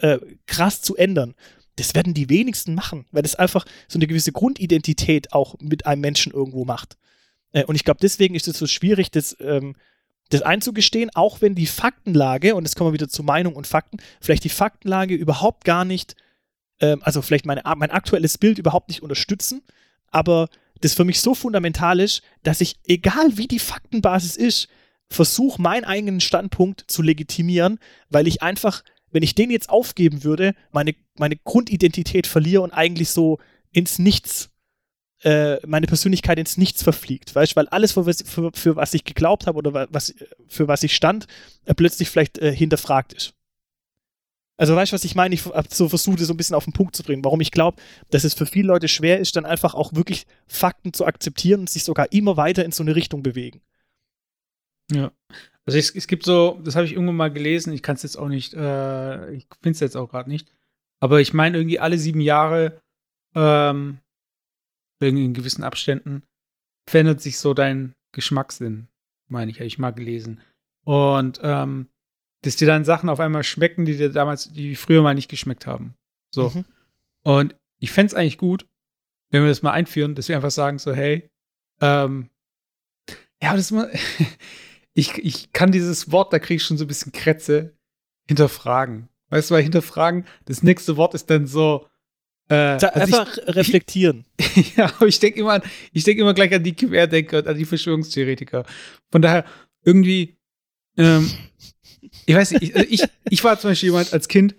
äh, krass zu ändern. Das werden die wenigsten machen, weil das einfach so eine gewisse Grundidentität auch mit einem Menschen irgendwo macht. Äh, und ich glaube, deswegen ist es so schwierig, das, ähm, das einzugestehen, auch wenn die Faktenlage, und jetzt kommen wir wieder zu Meinung und Fakten, vielleicht die Faktenlage überhaupt gar nicht, ähm, also vielleicht meine, mein aktuelles Bild überhaupt nicht unterstützen, aber das für mich so fundamental ist, dass ich, egal wie die Faktenbasis ist, versuche, meinen eigenen Standpunkt zu legitimieren, weil ich einfach, wenn ich den jetzt aufgeben würde, meine, meine Grundidentität verliere und eigentlich so ins Nichts, äh, meine Persönlichkeit ins Nichts verfliegt, weißt du, weil alles, für was, für, für was ich geglaubt habe oder wa- was, für was ich stand, äh, plötzlich vielleicht äh, hinterfragt ist. Also weißt du, was ich meine? Ich habe so versucht, das so ein bisschen auf den Punkt zu bringen, warum ich glaube, dass es für viele Leute schwer ist, dann einfach auch wirklich Fakten zu akzeptieren und sich sogar immer weiter in so eine Richtung bewegen. Ja. Also es, es gibt so, das habe ich irgendwann mal gelesen, ich kann es jetzt auch nicht, äh, ich finde es jetzt auch gerade nicht, aber ich meine irgendwie alle sieben Jahre, ähm, in gewissen Abständen, verändert sich so dein Geschmackssinn, meine ich, habe ich mal gelesen. Und ähm, dass dir dann Sachen auf einmal schmecken, die dir damals, die früher mal nicht geschmeckt haben. So. Mhm. Und ich fände es eigentlich gut, wenn wir das mal einführen, dass wir einfach sagen, so, hey, ähm, ja, das ist mal, ich, ich kann dieses Wort, da kriege ich schon so ein bisschen Krätze, hinterfragen. Weißt du, weil hinterfragen, das nächste Wort ist dann so, äh, Da, also einfach reflektieren. ich, ja, aber ich denke immer, an- ich denke immer gleich an die Querdenker und an die Verschwörungstheoretiker. Von daher, irgendwie, ähm, ich weiß nicht, ich, also ich, ich war zum Beispiel jemand als Kind,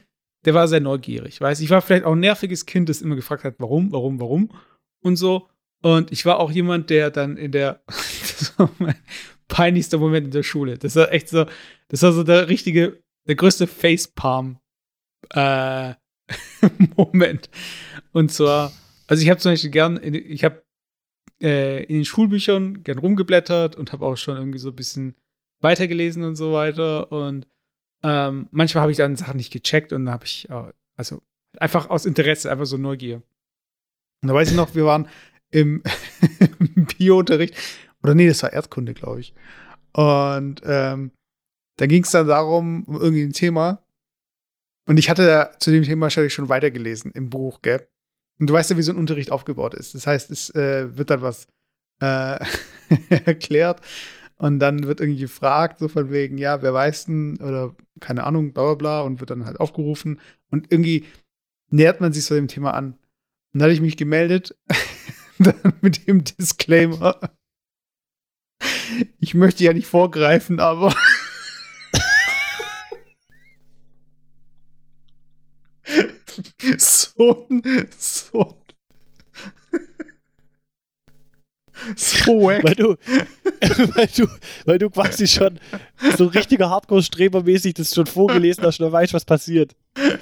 der war sehr neugierig, weißt Ich war vielleicht auch ein nerviges Kind, das immer gefragt hat, warum, warum, warum und so. Und ich war auch jemand, der dann in der, das war mein peinlichster Moment in der Schule. Das war echt so, das war so der richtige, der größte Facepalm, äh, Moment. Und zwar, also ich habe zum Beispiel gern, ich habe äh, in den Schulbüchern gern rumgeblättert und habe auch schon irgendwie so ein bisschen weitergelesen und so weiter. Und ähm, manchmal habe ich dann Sachen nicht gecheckt und dann habe ich, äh, also einfach aus Interesse, einfach so Neugier. Und da weiß ich noch, wir waren im Bio-Unterricht, oder nee, das war Erdkunde, glaube ich. Und ähm, da ging es dann darum, um irgendwie ein Thema. Und ich hatte da zu dem Thema wahrscheinlich schon weitergelesen im Buch, gell? Und du weißt ja, wie so ein Unterricht aufgebaut ist. Das heißt, es äh, wird dann was äh, erklärt. Und dann wird irgendwie gefragt, so von wegen, ja, wer weiß denn, oder keine Ahnung, bla bla bla, und wird dann halt aufgerufen. Und irgendwie nähert man sich so dem Thema an. Und dann hatte ich mich gemeldet, dann mit dem Disclaimer. Ich möchte ja nicht vorgreifen, aber. so so ein so wack. Weil du, weil du, weil du quasi schon so richtiger Hardcore-Streber-mäßig das schon vorgelesen hast und weißt, was passiert.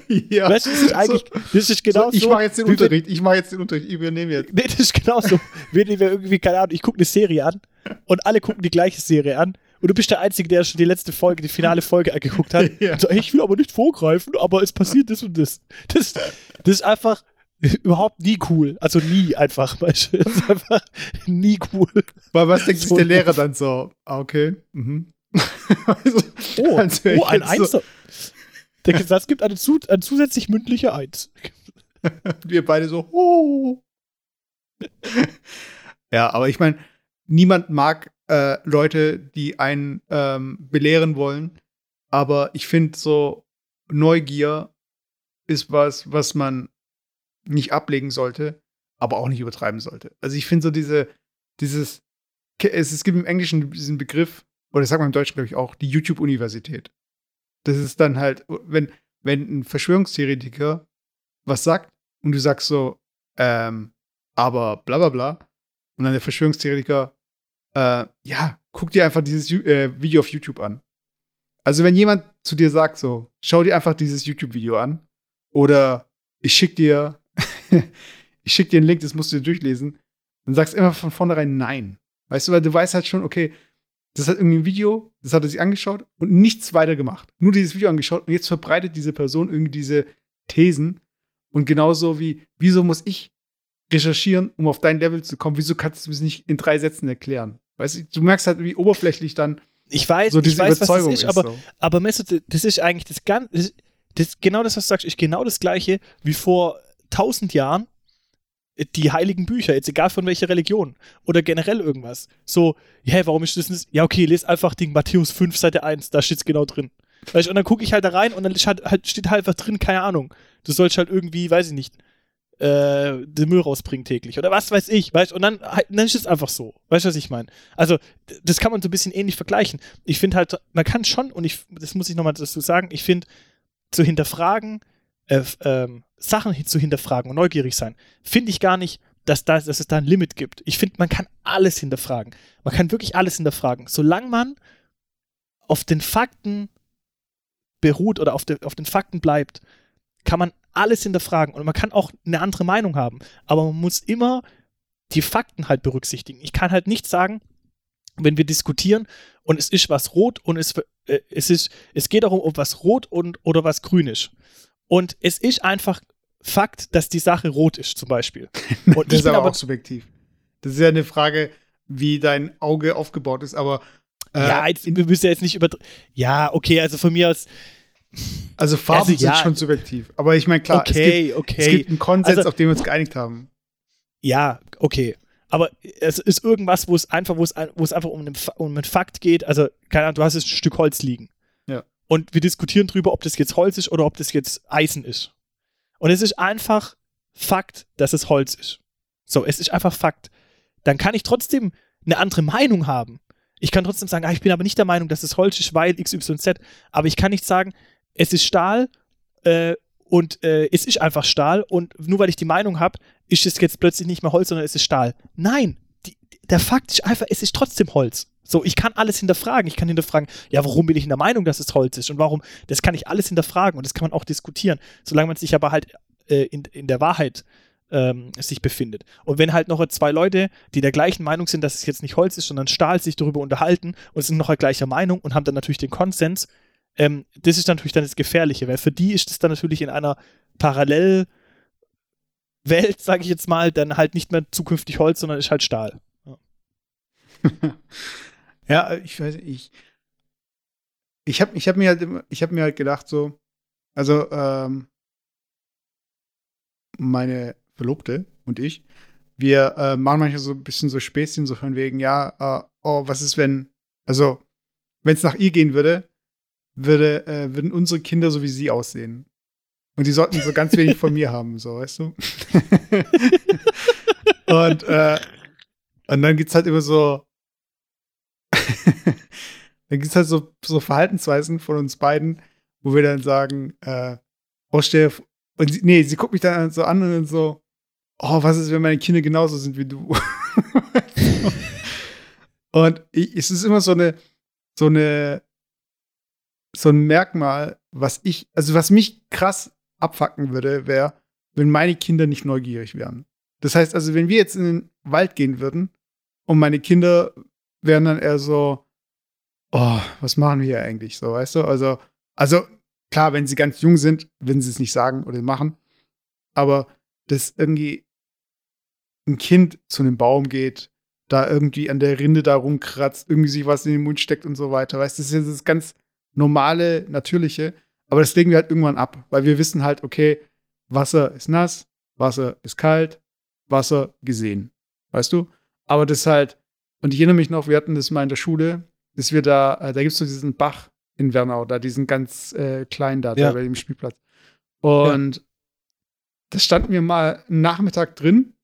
Ja. Weißt du, das ist eigentlich, das ist genau so, ich so, mache jetzt den Unterricht. Ich mache jetzt den Unterricht. Ich übernehme jetzt. Nee, das ist genauso. Wenn wir irgendwie, keine Ahnung, ich gucke eine Serie an und alle gucken die gleiche Serie an und du bist der Einzige, der schon die letzte Folge, die finale Folge angeguckt hat. Ja. So, ich will aber nicht vorgreifen, aber es passiert das und das. Das, das ist einfach überhaupt nie cool. Also nie einfach. Einfach nie cool. Weil was denkt sich So der Lehrer dann so? Ah, okay. Mhm. also, Oh, als wär ich oh ein so- Eins. Der Satz gibt eine, zu, eine zusätzlich mündliche Eins. wir beide so, oh. ja, aber ich meine, niemand mag äh, Leute, die einen ähm, belehren wollen. Aber ich finde so, Neugier ist was, was man nicht ablegen sollte, aber auch nicht übertreiben sollte. Also ich finde so diese, dieses, es, es gibt im Englischen diesen Begriff, oder sagt man im Deutschen, glaube ich, auch, die YouTube-Universität. Das ist dann halt, wenn, wenn ein Verschwörungstheoretiker was sagt und du sagst so, ähm, aber bla bla bla, und dann der Verschwörungstheoretiker, äh, ja, guck dir einfach dieses äh, Video auf YouTube an. Also wenn jemand zu dir sagt so, schau dir einfach dieses YouTube-Video an, oder ich schick dir, ich schick dir einen Link, das musst du dir durchlesen, dann sagst du immer von vornherein nein. Weißt du, weil du weißt halt schon, okay, das hat irgendwie ein Video, das hat er sich angeschaut und nichts weiter gemacht. Nur dieses Video angeschaut und jetzt verbreitet diese Person irgendwie diese Thesen. Und genauso wie, wieso muss ich recherchieren, um auf dein Level zu kommen? Wieso kannst du es nicht in drei Sätzen erklären? Weißt du, du merkst halt, wie oberflächlich dann Ich weiß, so ich diese weiß, was das Überzeugung ist, ist. aber so. Aber Mesut, das ist eigentlich das ganz, das, das, genau das, was du sagst, ist genau das Gleiche wie vor tausend Jahren die heiligen Bücher, jetzt egal von welcher Religion oder generell irgendwas. So, ja, warum ist das nicht? Ja, okay, les einfach den Matthäus 5, Seite 1, da steht's genau drin. Weißt, und dann gucke ich halt da rein und dann ist halt, halt, steht halt einfach drin, keine Ahnung. Du sollst halt irgendwie, weiß ich nicht, äh, den Müll rausbringen täglich oder was weiß ich, weißt und dann, halt, dann ist es einfach so. Weißt du, was ich meine? Also, das kann man so ein bisschen ähnlich vergleichen. Ich finde halt, man kann schon, und ich, das muss ich nochmal dazu sagen, ich finde, zu hinterfragen, äh, ähm, Sachen zu hinterfragen und neugierig sein, finde ich gar nicht, dass, da, dass es da ein Limit gibt. Ich finde, man kann alles hinterfragen. Man kann wirklich alles hinterfragen. Solange man auf den Fakten beruht oder auf, de, auf den Fakten bleibt, kann man alles hinterfragen und man kann auch eine andere Meinung haben. Aber man muss immer die Fakten halt berücksichtigen. Ich kann halt nicht sagen, wenn wir diskutieren und es ist was rot und es, äh, es, ist, es geht darum, ob was rot und, oder was grün ist. Und es ist einfach Fakt, dass die Sache rot ist, zum Beispiel. Und das ist aber aber, auch subjektiv. Das ist ja eine Frage, wie dein Auge aufgebaut ist, aber äh, ja, jetzt, wir müssen ja jetzt nicht über. Ja, okay, also von mir aus, also Farben also ja. sind schon subjektiv. Aber ich meine, klar, es, okay, gibt, okay. es gibt einen Konsens, Also- auf den wir uns geeinigt haben. Ja, okay. Aber es ist irgendwas, wo es einfach, wo es, wo es einfach um einen, um einen Fakt geht. Also, keine Ahnung, du hast jetzt ein Stück Holz liegen. Und wir diskutieren drüber, ob das jetzt Holz ist oder ob das jetzt Eisen ist. Und es ist einfach Fakt, dass es Holz ist. So, es ist einfach Fakt. Dann kann ich trotzdem eine andere Meinung haben. Ich kann trotzdem sagen, ah, ich bin aber nicht der Meinung, dass es Holz ist, weil XYZ. Aber ich kann nicht sagen, es ist Stahl äh, und äh, es ist einfach Stahl und nur weil ich die Meinung habe, ist es jetzt plötzlich nicht mehr Holz, sondern es ist Stahl. Nein, die, der Fakt ist einfach, es ist trotzdem Holz. So, ich kann alles hinterfragen. Ich kann hinterfragen, ja, warum bin ich in der Meinung, dass es Holz ist und warum, das kann ich alles hinterfragen und das kann man auch diskutieren, solange man sich aber halt äh, in, in der Wahrheit ähm, sich befindet. Und wenn halt noch zwei Leute, die der gleichen Meinung sind, dass es jetzt nicht Holz ist, sondern Stahl, sich darüber unterhalten und sind noch gleicher Meinung und haben dann natürlich den Konsens, ähm, das ist natürlich dann das Gefährliche, weil für die ist es dann natürlich in einer Parallelwelt, sage ich jetzt mal, dann halt nicht mehr zukünftig Holz, sondern ist halt Stahl. Ja, ich weiß ich. Ich habe ich hab mir, halt, ich hab mir halt gedacht, so, also, ähm, meine Verlobte und ich, wir äh, machen manchmal so ein bisschen so Späßchen, so von wegen, ja, äh, oh, was ist, wenn Also, wenn es nach ihr gehen würde, würde äh, würden unsere Kinder so wie sie aussehen. Und die sollten so ganz wenig von mir haben, so, weißt du? und, äh, und dann gibt's halt immer so, dann gibt's halt so, so Verhaltensweisen von uns beiden, wo wir dann sagen, äh, oh, stell, und sie, nee, sie guckt mich dann so an und dann so, oh, was ist, wenn meine Kinder genauso sind wie du? und ich, es ist immer so eine, so eine, so ein Merkmal, was ich, also was mich krass abfacken würde, wäre, wenn meine Kinder nicht neugierig wären. Das heißt also, wenn wir jetzt in den Wald gehen würden und meine Kinder wären dann eher so, oh, was machen wir hier eigentlich? So, weißt du? Also, also klar, wenn sie ganz jung sind, würden sie es nicht sagen oder machen. Aber dass irgendwie ein Kind zu einem Baum geht, da irgendwie an der Rinde da rumkratzt, irgendwie sich was in den Mund steckt und so weiter. Weißt du, das ist das ganz normale, natürliche. Aber das legen wir halt irgendwann ab, weil wir wissen halt, okay, Wasser ist nass, Wasser ist kalt, Wasser gesehen. Weißt du? Aber das halt, und ich erinnere mich noch, wir hatten das mal in der Schule, dass wir da, äh, da gibt es so diesen Bach in Wernau, da diesen ganz äh, kleinen da, Ja. da bei dem Spielplatz. Und da standen wir mal einen Nachmittag drin.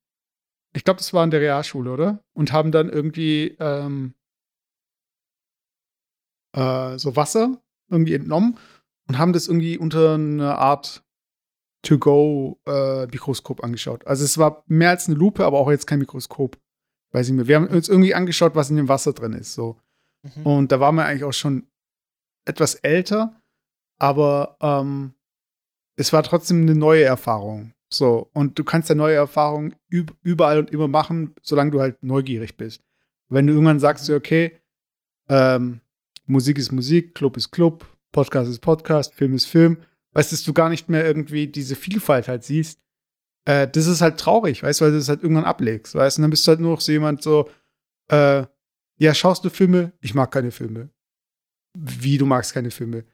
Ich glaube, das war in der Realschule, oder? Und haben dann irgendwie ähm, äh, so Wasser irgendwie entnommen und haben das irgendwie unter einer Art To-Go-Mikroskop angeschaut. Also es war mehr als eine Lupe, aber auch jetzt kein Mikroskop. Weiß ich mehr. Wir haben uns irgendwie angeschaut, was in dem Wasser drin ist. So. Mhm. Und da waren wir eigentlich auch schon etwas älter, aber ähm, es war trotzdem eine neue Erfahrung. So, und du kannst ja neue Erfahrungen üb überall und immer machen, solange du halt neugierig bist. Wenn du irgendwann sagst, so, okay, ähm, Musik ist Musik, Club ist Club, Podcast ist Podcast, Film ist Film, weißt du, dass du gar nicht mehr irgendwie diese Vielfalt halt siehst, äh, das ist halt traurig, weißt du, weil du das halt irgendwann ablegst, weißt du, und dann bist du halt nur noch so jemand so, äh, ja, schaust du Filme? Ich mag keine Filme. Wie, du magst keine Filme?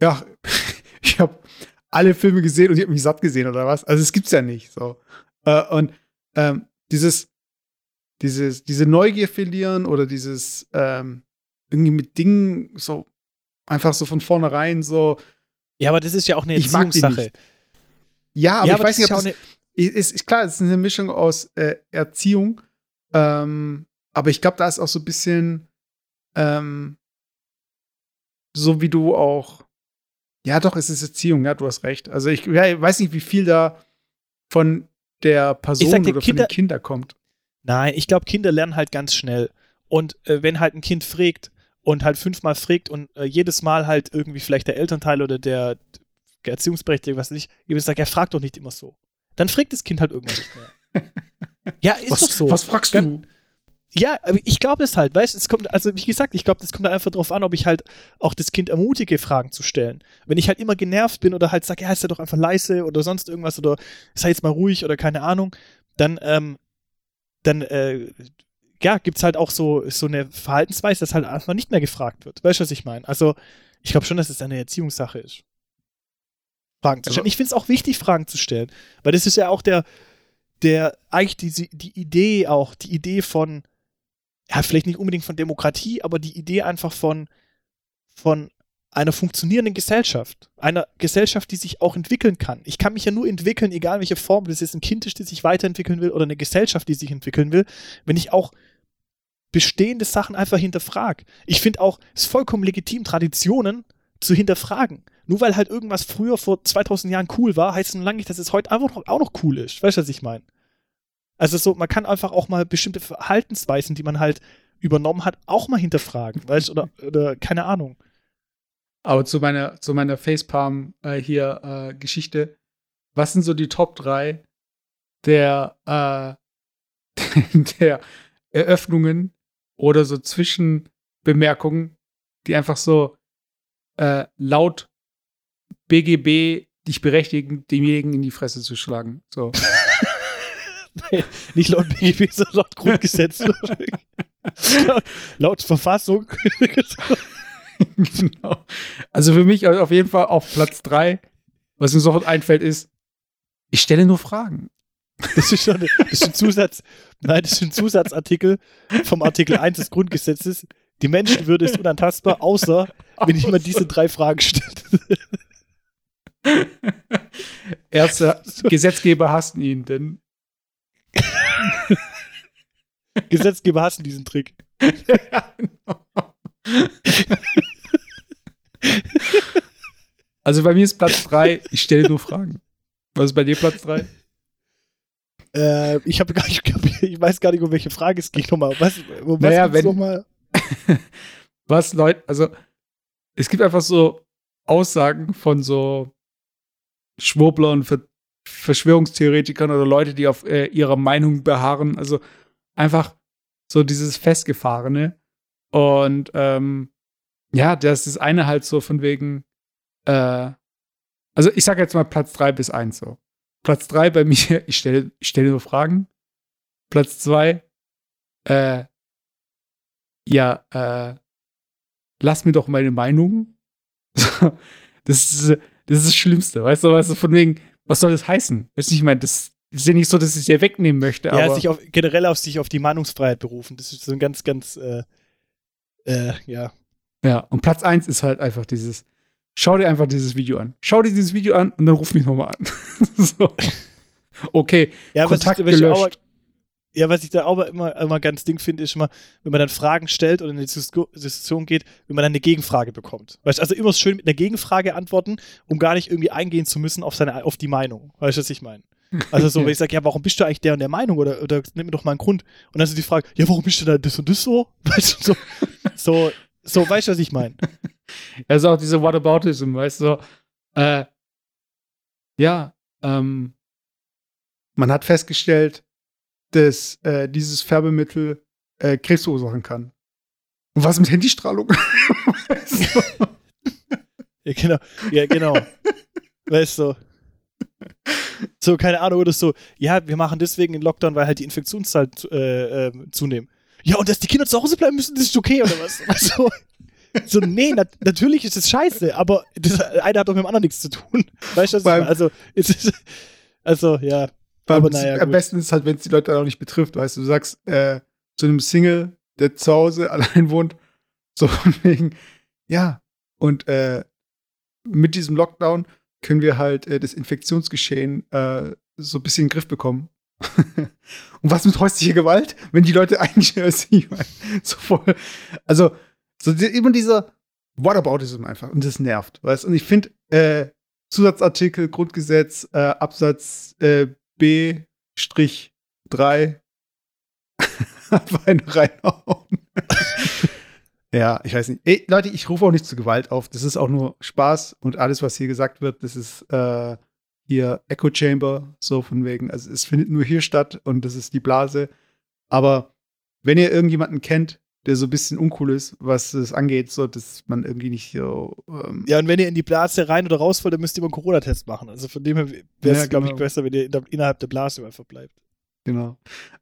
Ja, ich habe alle Filme gesehen und ich habe mich satt gesehen oder was? Also es gibt's ja nicht so. Äh, und ähm, dieses, dieses, diese Neugier verlieren oder dieses ähm, irgendwie mit Dingen so einfach so von vornherein so. Ja, aber das ist ja auch eine Ich mag die Erziehungssache. Ja, aber ja, ich weiß das nicht, ob das, eine, ist, ist klar, es ist eine Mischung aus äh, Erziehung, ähm, aber ich glaube, da ist auch so ein bisschen ähm, so wie du auch. Ja, doch, es ist Erziehung, ja, du hast recht. Also ich, ja, ich weiß nicht, wie viel da von der Person sag oder Kinder- von den Kindern kommt. Nein, ich glaube, Kinder lernen halt ganz schnell. Und äh, wenn halt ein Kind fragt und halt fünfmal fragt und äh, jedes Mal halt irgendwie vielleicht der Elternteil oder der, Erziehungsberechtigte, was weiß ich, jemand sagt, er fragt doch nicht immer so. Dann fragt das Kind halt irgendwann nicht mehr. ja, ist Was, doch so. was fragst du? Ja, ich glaube es halt, weißt du, es kommt, also wie gesagt, ich glaube, das kommt einfach drauf an, ob ich halt auch das Kind ermutige, Fragen zu stellen. Wenn ich halt immer genervt bin oder halt sage, ja, ist ja doch einfach leise oder sonst irgendwas oder sei jetzt mal ruhig oder keine Ahnung, dann, ähm, dann, äh, ja, gibt's halt auch so, so eine Verhaltensweise, dass halt einfach nicht mehr gefragt wird. Weißt du, was ich meine? Also, ich glaube schon, dass es eine Erziehungssache ist. Fragen zu Also- stellen. Ich finde es auch wichtig, Fragen zu stellen. Weil das ist ja auch der, der, eigentlich diese, die Idee auch, die Idee von, ja, vielleicht nicht unbedingt von Demokratie, aber die Idee einfach von, von einer funktionierenden Gesellschaft. Einer Gesellschaft, die sich auch entwickeln kann. Ich kann mich ja nur entwickeln, egal welche Form, das ist ein Kind ist, das sich weiterentwickeln will oder eine Gesellschaft, die sich entwickeln will, wenn ich auch bestehende Sachen einfach hinterfrage. Ich finde auch, es ist vollkommen legitim, Traditionen zu hinterfragen. Nur weil halt irgendwas früher vor 2000 Jahren cool war, heißt es noch lange nicht, dass es heute einfach noch, auch noch cool ist. Weißt du, was ich meine? Also so, man kann einfach auch mal bestimmte Verhaltensweisen, die man halt übernommen hat, auch mal hinterfragen, weißt du, oder, oder keine Ahnung. Aber zu meiner, zu meiner Facepalm äh, hier äh, Geschichte. Was sind so die Top 3 der, äh, der Eröffnungen oder so Zwischenbemerkungen, die einfach so äh, laut BGB dich berechtigen, demjenigen in die Fresse zu schlagen. So. Nicht laut BGB, sondern laut Grundgesetz. laut, laut Verfassung. genau. Also für mich auf jeden Fall auf Platz 3, was mir sofort einfällt, ist, ich stelle nur Fragen. Das ist schon das ist ein Zusatz. Nein, das ist ein Zusatzartikel vom Artikel 1 des Grundgesetzes. Die Menschenwürde ist unantastbar, außer wenn jemand diese drei Fragen stellt. Erste Gesetzgeber hassen ihn, denn Gesetzgeber hassen diesen Trick. also bei mir ist Platz 3, ich stelle nur Fragen. Was ist bei dir Platz 3? Äh, ich habe gar nicht, ich weiß gar nicht, um welche Frage es ging nochmal. Was, um was Naja, wenn- nochmal? Was Leute, also es gibt einfach so Aussagen von so Schwurblern, Ver Verschwörungstheoretikern oder Leute, die auf äh, ihrer Meinung beharren. Also einfach so dieses Festgefahrene. Und ähm, ja, das ist eine halt so von wegen, äh, also ich sage jetzt mal Platz 3 bis 1 so. Platz 3 bei mir, ich stelle ich stelle nur Fragen. Platz 2, äh, ja, äh, lass mir doch meine Meinung. das, ist, das ist das Schlimmste, weißt du, weißt du, von wegen, was soll das heißen? Weißt du, ich meine, das ist ja nicht so, dass ich es dir wegnehmen möchte, Ja, sich auf, generell auf sich auf die Meinungsfreiheit berufen. Das ist so ein ganz, ganz, äh, äh, ja. ja, und Platz 1 ist halt einfach dieses, schau dir einfach dieses Video an. Schau dir dieses Video an und dann ruf mich nochmal an. so. Okay, Ja, Kontakt auch, gelöscht. Ja, was ich da auch immer, immer ganz Ding finde, ist immer, wenn man dann Fragen stellt oder in eine Disku- Diskussion geht, wenn man dann eine Gegenfrage bekommt. Weißt du, also immer schön mit einer Gegenfrage antworten, um gar nicht irgendwie eingehen zu müssen auf seine, auf die Meinung. Weißt du, was ich meine? Also so, wenn ich sage, ja, warum bist du eigentlich der und der Meinung oder, oder nimm mir doch mal einen Grund. Und dann ist die Frage, ja, warum bist du da das und das so? Weißt du, so, so, so weißt du, was ich meine? Also auch diese Whataboutism, weißt du, äh, ja, ähm, man hat festgestellt, dass äh, dieses Färbemittel äh, Krebs verursachen kann. Und was mit Handystrahlung? weißt du? Ja, genau. Ja, genau. weißt du. So, keine Ahnung, oder so, ja, wir machen deswegen den Lockdown, weil halt die Infektionszahlen äh, ähm, zunehmen. Ja, und dass die Kinder zu Hause bleiben müssen, das ist okay, oder was? Also, so, nee, nat natürlich ist es scheiße, aber das eine hat doch mit dem anderen nichts zu tun. Weißt du? Also, es ist, also, ja. Aber naja, am besten ist halt, wenn es die Leute auch nicht betrifft, weißt du, du sagst äh, zu einem Single, der zu Hause allein wohnt, so von wegen, ja, und äh, mit diesem Lockdown können wir halt äh, das Infektionsgeschehen äh, so ein bisschen in den Griff bekommen. und was mit häuslicher Gewalt, wenn die Leute eigentlich ich mein, so voll, also so die, immer dieser Whataboutism einfach und das nervt, weißt und ich finde äh, Zusatzartikel Grundgesetz äh, Absatz äh, B Strich 3 einfach eine reinhauen. ja, ich weiß nicht. Ey, Leute, ich rufe auch nicht zu Gewalt auf. Das ist auch nur Spaß und alles, was hier gesagt wird, das ist äh, hier Echo Chamber, so von wegen. Also es findet nur hier statt und das ist die Blase. Aber wenn ihr irgendjemanden kennt, der so ein bisschen uncool ist, was es angeht, so dass man irgendwie nicht so ähm, Ja, und wenn ihr in die Blase rein oder raus wollt, dann müsst ihr immer einen Corona-Test machen. Also von dem her wäre es, Ja, glaube ich, genau. besser, wenn ihr innerhalb der Blase einfach bleibt. Genau.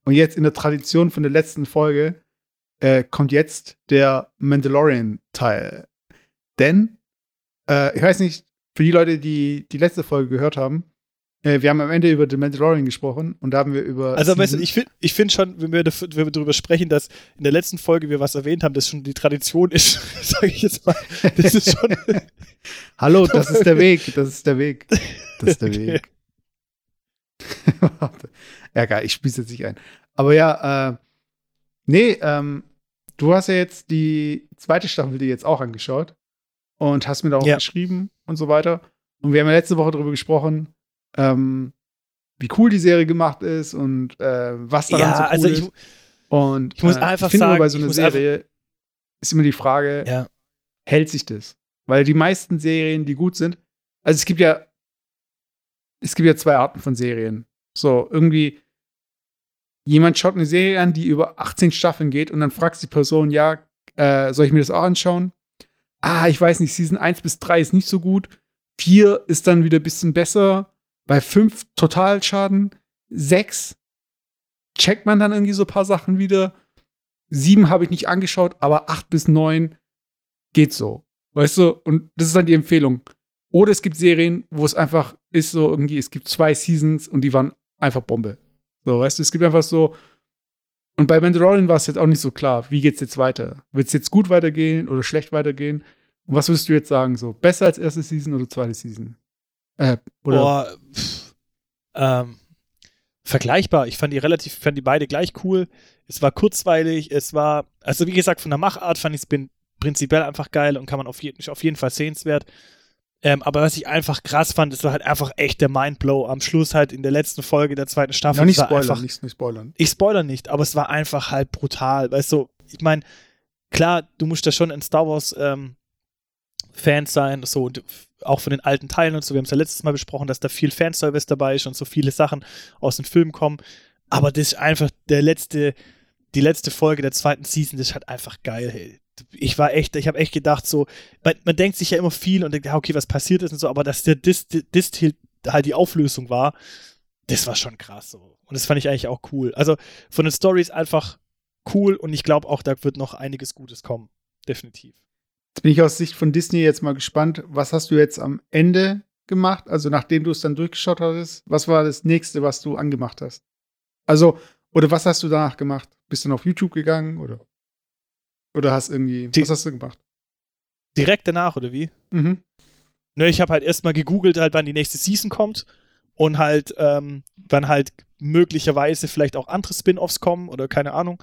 Und jetzt in der Tradition von der letzten Folge äh, kommt jetzt der Mandalorian-Teil. Denn, äh, ich weiß nicht, für die Leute, die die letzte Folge gehört haben, wir haben am Ende über The Mandalorian gesprochen und da haben wir über. Also, weißt du, ich finde ich find schon, wenn wir, wenn wir darüber sprechen, dass in der letzten Folge wir was erwähnt haben, das schon die Tradition ist, sage ich jetzt mal. Das ist schon. Hallo, das ist der Weg, das ist der Weg. Das ist der Okay. Weg. Warte. ja, geil, ich spiel's jetzt nicht ein. Aber ja, äh, nee, ähm, du hast ja jetzt die zweite Staffel dir jetzt auch angeschaut und hast mir da auch Ja. geschrieben und so weiter. Und wir haben ja letzte Woche darüber gesprochen, ähm, wie cool die Serie gemacht ist und äh, was daran ja, so cool also ist. ich, Und ich muss äh, einfach ich finde sagen, bei so einer Serie ist immer die Frage, ja. hält sich das? Weil die meisten Serien, die gut sind, also es gibt ja, es gibt ja zwei Arten von Serien. So, irgendwie, jemand schaut eine Serie an, die über 18 Staffeln geht und dann fragt die Person, ja, äh, soll ich mir das auch anschauen? Ah, ich weiß nicht, Season 1 bis 3 ist nicht so gut. 4 ist dann wieder ein bisschen besser. Bei 5 total Schaden. 6 checkt man dann irgendwie so ein paar Sachen wieder. 7 habe ich nicht angeschaut, aber 8 bis 9 geht so. Weißt du? Und das ist dann die Empfehlung. Oder es gibt Serien, wo es einfach ist so irgendwie, es gibt zwei Seasons und die waren einfach Bombe. So, weißt du, es gibt einfach so Und bei Mandalorian war es jetzt auch nicht so klar, wie geht's jetzt weiter? Wird es jetzt gut weitergehen oder schlecht weitergehen? Und was würdest du jetzt sagen, so besser als erste Season oder zweite Season? Äh, oder Boah, pff, ähm, vergleichbar. Ich fand die relativ, fand die beide gleich cool. Es war kurzweilig, es war, also wie gesagt, von der Machart fand ich es prinzipiell einfach geil und kann man auf jeden, auf jeden Fall sehenswert. Ähm, aber was ich einfach krass fand, es war halt einfach echt der Mindblow am Schluss halt in der letzten Folge der zweiten Staffel. noch nicht spoilern, einfach, nicht, nicht spoilern. ich spoiler nicht, aber es war einfach halt brutal. Weißt du, ich meine, klar, du musst ja schon ein Star Wars ähm, Fan sein, so und auch von den alten Teilen und so. Wir haben es ja letztes Mal besprochen, dass da viel Fanservice dabei ist und so viele Sachen aus den Filmen kommen. Aber das ist einfach der letzte, die letzte Folge der zweiten Season, das ist halt einfach geil, hey. Ich war echt, ich habe echt gedacht, so, man, man denkt sich ja immer viel und denkt, okay, was passiert ist und so, aber dass der Dist, Dist halt die Auflösung war, das war schon krass so. Und das fand ich eigentlich auch cool. Also von den Stories einfach cool und ich glaube auch, da wird noch einiges Gutes kommen. Definitiv. Jetzt bin ich aus Sicht von Disney jetzt mal gespannt. Was hast du jetzt am Ende gemacht? Also nachdem du es dann durchgeschaut hattest, was war das nächste, was du angemacht hast? Also, oder was hast du danach gemacht? Bist du noch auf YouTube gegangen oder? Oder hast irgendwie, Die- was hast du gemacht? Direkt danach, oder wie? Mhm. Ne, ich habe halt erstmal gegoogelt, halt, wann die nächste Season kommt und halt, ähm, wann halt möglicherweise vielleicht auch andere Spin-Offs kommen oder keine Ahnung.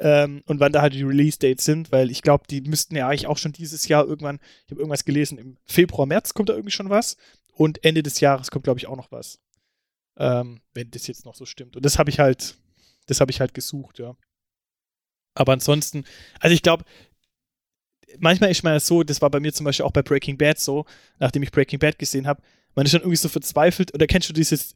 Ähm, und wann da halt die Release-Dates sind, weil ich glaube, die müssten ja eigentlich auch schon dieses Jahr irgendwann, ich habe irgendwas gelesen, im Februar, März kommt da irgendwie schon was und Ende des Jahres kommt, glaube ich, auch noch was. Ähm, wenn das jetzt noch so stimmt. Und das habe ich halt, das habe ich halt gesucht, ja. Aber ansonsten, also ich glaube, manchmal ist man ja so, das war bei mir zum Beispiel auch bei Breaking Bad so, nachdem ich Breaking Bad gesehen habe, man ist dann irgendwie so verzweifelt, oder kennst du dieses,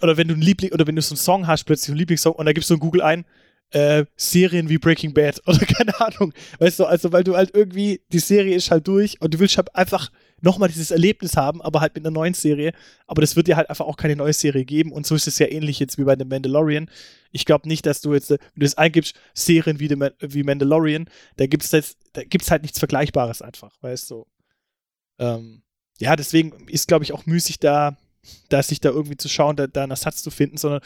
oder wenn du ein Liebling, oder wenn du so einen Song hast, plötzlich einen Lieblingssong, und da gibst du in Google ein, äh, Serien wie Breaking Bad oder keine Ahnung. Weißt du, also weil du halt irgendwie, die Serie ist halt durch und du willst halt einfach nochmal dieses Erlebnis haben, aber halt mit einer neuen Serie. Aber das wird dir halt einfach auch keine neue Serie geben. Und so ist es ja ähnlich jetzt wie bei The Mandalorian. Ich glaube nicht, dass du jetzt, äh, wenn du das eingibst, Serien wie, Ma wie Mandalorian, da gibt's jetzt, da gibt's halt nichts Vergleichbares einfach, weißt du. Ähm, ja, deswegen ist, glaube ich, auch müßig da, da sich da irgendwie zu schauen, da, da einen Ersatz zu finden, sondern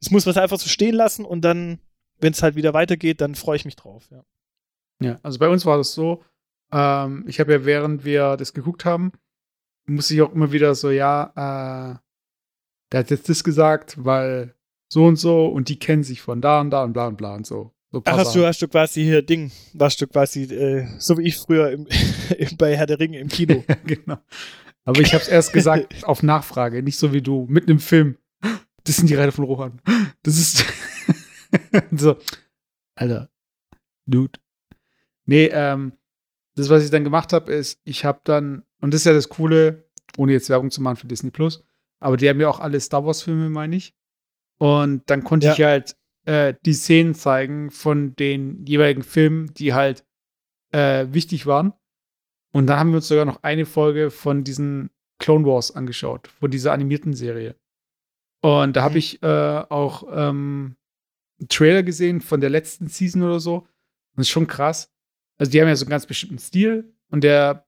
es muss was einfach so stehen lassen und dann, wenn es halt wieder weitergeht, dann freue ich mich drauf, ja. Ja, also bei uns war das so, ähm, ich habe ja, während wir das geguckt haben, musste ich auch immer wieder so, ja, äh, der hat jetzt das gesagt, weil so und so und die kennen sich von da und da und bla und bla und so. so Ach, hast du, hast du quasi hier Ding, warst du quasi, äh, so wie ich früher im, bei Herr der Ringe im Kino. Genau. Aber ich habe es erst gesagt auf Nachfrage, nicht so wie du, mitten im Film. Das sind die Reiter von Rohan. Das ist so, Alter, Dude. Nee, ähm, das, was ich dann gemacht habe, ist, ich habe dann, und das ist ja das Coole, ohne jetzt Werbung zu machen für Disney Plus, aber die haben ja auch alle Star Wars-Filme, meine ich. Und dann konnte Ja. ich halt äh, die Szenen zeigen von den jeweiligen Filmen, die halt äh, wichtig waren. Und dann haben wir uns sogar noch eine Folge von diesen Clone Wars angeschaut, von dieser animierten Serie. Und da habe ich äh, auch ähm, Trailer gesehen von der letzten Season oder so. Das ist schon krass. Also die haben ja so einen ganz bestimmten Stil und der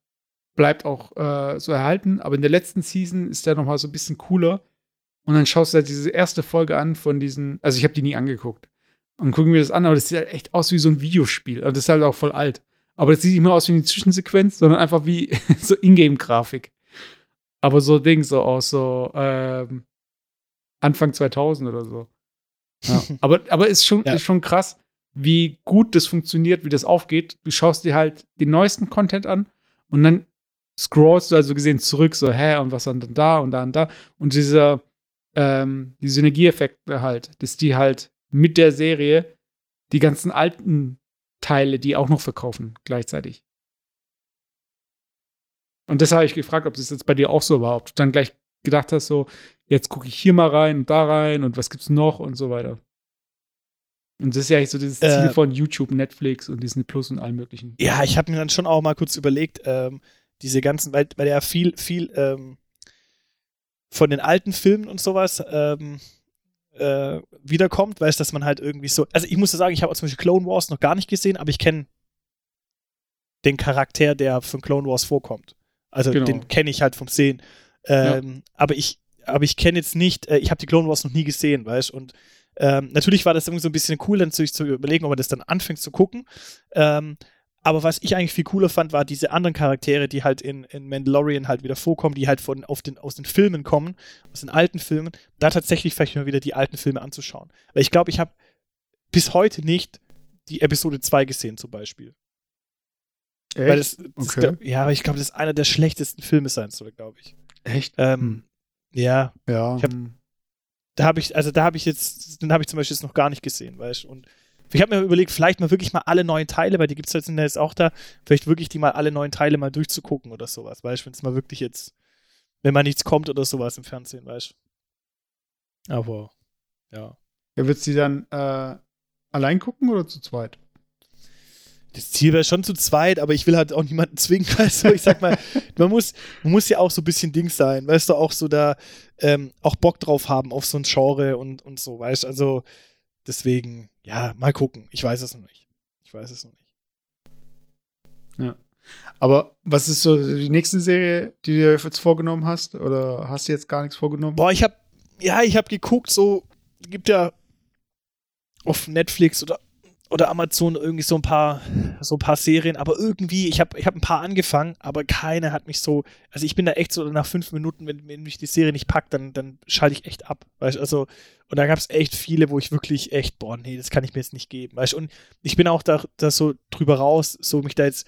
bleibt auch äh, so erhalten. Aber in der letzten Season ist der noch mal so ein bisschen cooler. Und dann schaust du halt diese erste Folge an von diesen, also ich habe die nie angeguckt. Und gucken wir das an, aber das sieht halt echt aus wie so ein Videospiel. Und das ist halt auch voll alt. Aber das sieht nicht mehr aus wie eine Zwischensequenz, sondern einfach wie so Ingame-Grafik. Aber so Ding, so aus so ähm, Anfang 2000 oder so. Ja. aber, aber ist schon, Ja. ist schon krass, wie gut das funktioniert, wie das aufgeht. Du schaust dir halt den neuesten Content an und dann scrollst du also gesehen zurück, so, hä, und was dann da und da und da. Und dieser, ähm, die Synergieeffekte halt, dass die halt mit der Serie die ganzen alten Teile, die auch noch verkaufen, gleichzeitig. Und das habe ich gefragt, ob das jetzt bei dir auch so war, ob du dann gleich gedacht hast, so, jetzt gucke ich hier mal rein und da rein und was gibt's noch und so weiter. Und das ist ja eigentlich so dieses Ziel Äh, von YouTube, Netflix und Disney Plus und allem möglichen. Ja, ich habe mir dann schon auch mal kurz überlegt, ähm, diese ganzen, weil, weil ja viel, viel ähm, von den alten Filmen und sowas ähm, äh, wiederkommt, weißt dass man halt irgendwie so. Also ich muss ja sagen, ich habe zum Beispiel Clone Wars noch gar nicht gesehen, aber ich kenne den Charakter, der von Clone Wars vorkommt. Also Genau. den kenne ich halt vom Sehen. Ähm, Aber ich, aber ich kenne jetzt nicht, äh, ich habe die Clone Wars noch nie gesehen, weißt und Ähm, natürlich war das irgendwie so ein bisschen cool, dann sich zu überlegen, ob man das dann anfängt zu gucken. Ähm, aber was ich eigentlich viel cooler fand, war diese anderen Charaktere, die halt in, in Mandalorian halt wieder vorkommen, die halt von, auf den, aus den Filmen kommen, aus den alten Filmen, da tatsächlich vielleicht mal wieder die alten Filme anzuschauen. Weil ich glaube, ich habe bis heute nicht die Episode 2 gesehen, zum Beispiel. Echt? Das, das Okay. glaub, ja, aber ich glaube, das ist einer der schlechtesten Filme sein soll, glaube ich. Echt? Ähm, Hm. Ja, Ja. ich hab- da habe ich, also da habe ich jetzt, den habe ich zum Beispiel jetzt noch gar nicht gesehen, weißt du. Und ich habe mir überlegt, vielleicht mal wirklich mal alle neuen Teile, weil die gibt es jetzt, jetzt auch da, vielleicht wirklich die mal alle neuen Teile mal durchzugucken oder sowas, weißt du, wenn es mal wirklich jetzt, wenn mal nichts kommt oder sowas im Fernsehen, weißt du. Aber, ja. ja, wird's die dann äh, allein gucken oder zu zweit? Das Ziel wäre schon zu zweit, aber ich will halt auch niemanden zwingen, du, ich sag mal, man muss, man muss ja auch so ein bisschen Dings sein, weißt du, auch so da, ähm, auch Bock drauf haben auf so ein Genre und, und so, weißt du, also deswegen, ja, mal gucken, ich weiß es noch nicht. Ich weiß es noch nicht. Aber was ist so die nächste Serie, die du dir jetzt vorgenommen hast? Oder hast du jetzt gar nichts vorgenommen? Boah, ich hab, ja, ich hab geguckt, so, gibt ja auf Netflix oder, oder Amazon irgendwie so ein paar, so ein paar Serien, aber irgendwie, ich hab, ich hab ein paar angefangen, aber keine hat mich so, also ich bin da echt so nach fünf Minuten, wenn, wenn mich die Serie nicht packt, dann, dann schalte ich echt ab, weißt also, und da gab's echt viele, wo ich wirklich echt, boah, nee, das kann ich mir jetzt nicht geben, weißt und ich bin auch da, da so drüber raus, so mich da jetzt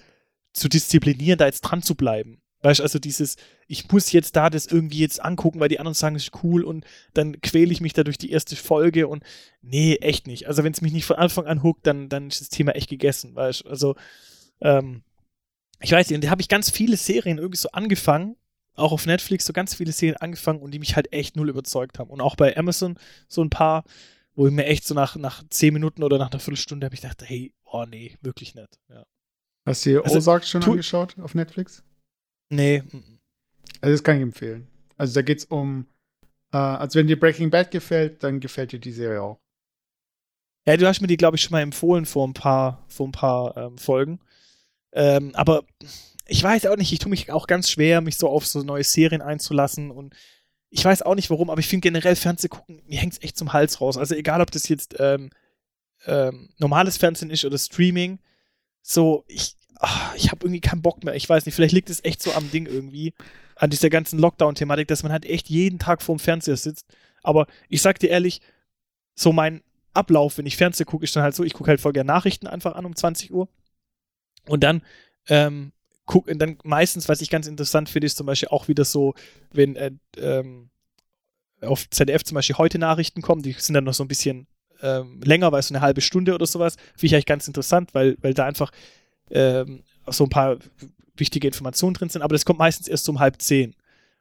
zu disziplinieren, da jetzt dran zu bleiben. Weißt du, also dieses, ich muss jetzt da das irgendwie jetzt angucken, weil die anderen sagen, es ist cool und dann quäle ich mich da durch die erste Folge und nee, echt nicht. Also wenn es mich nicht von Anfang an huckt, dann, dann ist das Thema echt gegessen, weißt du. Also, ähm, ich weiß nicht, und da habe ich ganz viele Serien irgendwie so angefangen, auch auf Netflix so ganz viele Serien angefangen und die mich halt echt null überzeugt haben. Und auch bei Amazon so ein paar, wo ich mir echt so nach, nach zehn Minuten oder nach einer Viertelstunde habe ich gedacht, hey, oh nee, wirklich nicht. Ja. Hast du dir Also, Ozark schon angeschaut auf Netflix? Nee, Also das kann ich empfehlen. Also da geht's um, äh, also wenn dir Breaking Bad gefällt, dann gefällt dir die Serie auch. Ja, du hast mir die, glaube ich, schon mal empfohlen vor ein paar, vor ein paar ähm, Folgen. Ähm, aber ich weiß auch nicht, ich tue mich auch ganz schwer, mich so auf so neue Serien einzulassen und ich weiß auch nicht warum, aber ich finde generell Fernsehgucken, mir hängt es echt zum Hals raus. Also egal, ob das jetzt ähm, ähm, normales Fernsehen ist oder Streaming, so, ich, ah, ich habe irgendwie keinen Bock mehr. Ich weiß nicht, vielleicht liegt es echt so am Ding irgendwie, an dieser ganzen Lockdown-Thematik, dass man halt echt jeden Tag vorm Fernseher sitzt. Aber ich sag dir ehrlich, so mein Ablauf, wenn ich Fernsehen gucke, ist dann halt so, ich gucke halt voll gerne Nachrichten einfach an um 20 Uhr. Und dann, ähm, guck, und dann meistens, was ich ganz interessant finde, ist zum Beispiel auch wieder so, wenn äh, ähm, auf ZDF zum Beispiel heute Nachrichten kommen, die sind dann noch so ein bisschen ähm, länger, weil so eine halbe Stunde oder sowas, finde ich eigentlich ganz interessant, weil, weil da einfach ähm, so ein paar wichtige Informationen drin sind, aber das kommt meistens erst um halb zehn.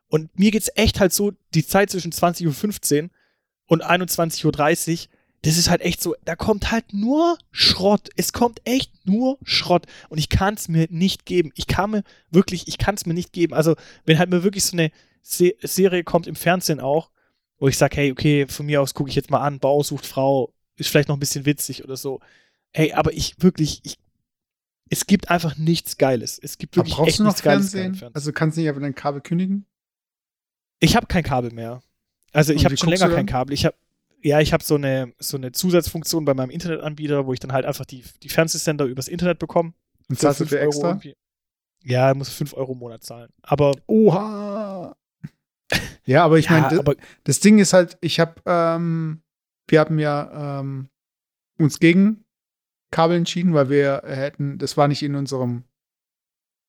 Und mir geht's echt halt so, die Zeit zwischen 20.15 Uhr und 21.30 Uhr, das ist halt echt so, da kommt halt nur Schrott. Es kommt echt nur Schrott. Und ich kann es mir nicht geben. Ich kann mir wirklich, ich kann es mir nicht geben. Also, wenn halt mir wirklich so eine Se Serie kommt im Fernsehen auch, wo ich sage, hey, okay, von mir aus gucke ich jetzt mal an, Bau sucht Frau, ist vielleicht noch ein bisschen witzig oder so. Hey, aber ich wirklich, ich, es gibt einfach nichts Geiles. Es gibt Aber wirklich brauchst echt du noch nichts Geiles Fernsehen? Fernsehen. Also kannst du nicht einfach dein Kabel kündigen? Ich habe kein Kabel mehr. Also ich habe schon länger kein? Kabel. Ich habe ja, ich habe so eine so eine Zusatzfunktion bei meinem Internetanbieter, wo ich dann halt einfach die, die Fernsehsender übers Internet bekomme. Und zahlst du fünf für Euro extra? irgendwie. Ja, muss 5 Euro im Monat zahlen. Aber Oha! ja, aber ich ja, meine, aber das Ding ist halt, ich habe, ähm, wir haben ja ähm, uns gegen Kabel entschieden, weil wir hätten, das war nicht in unserem,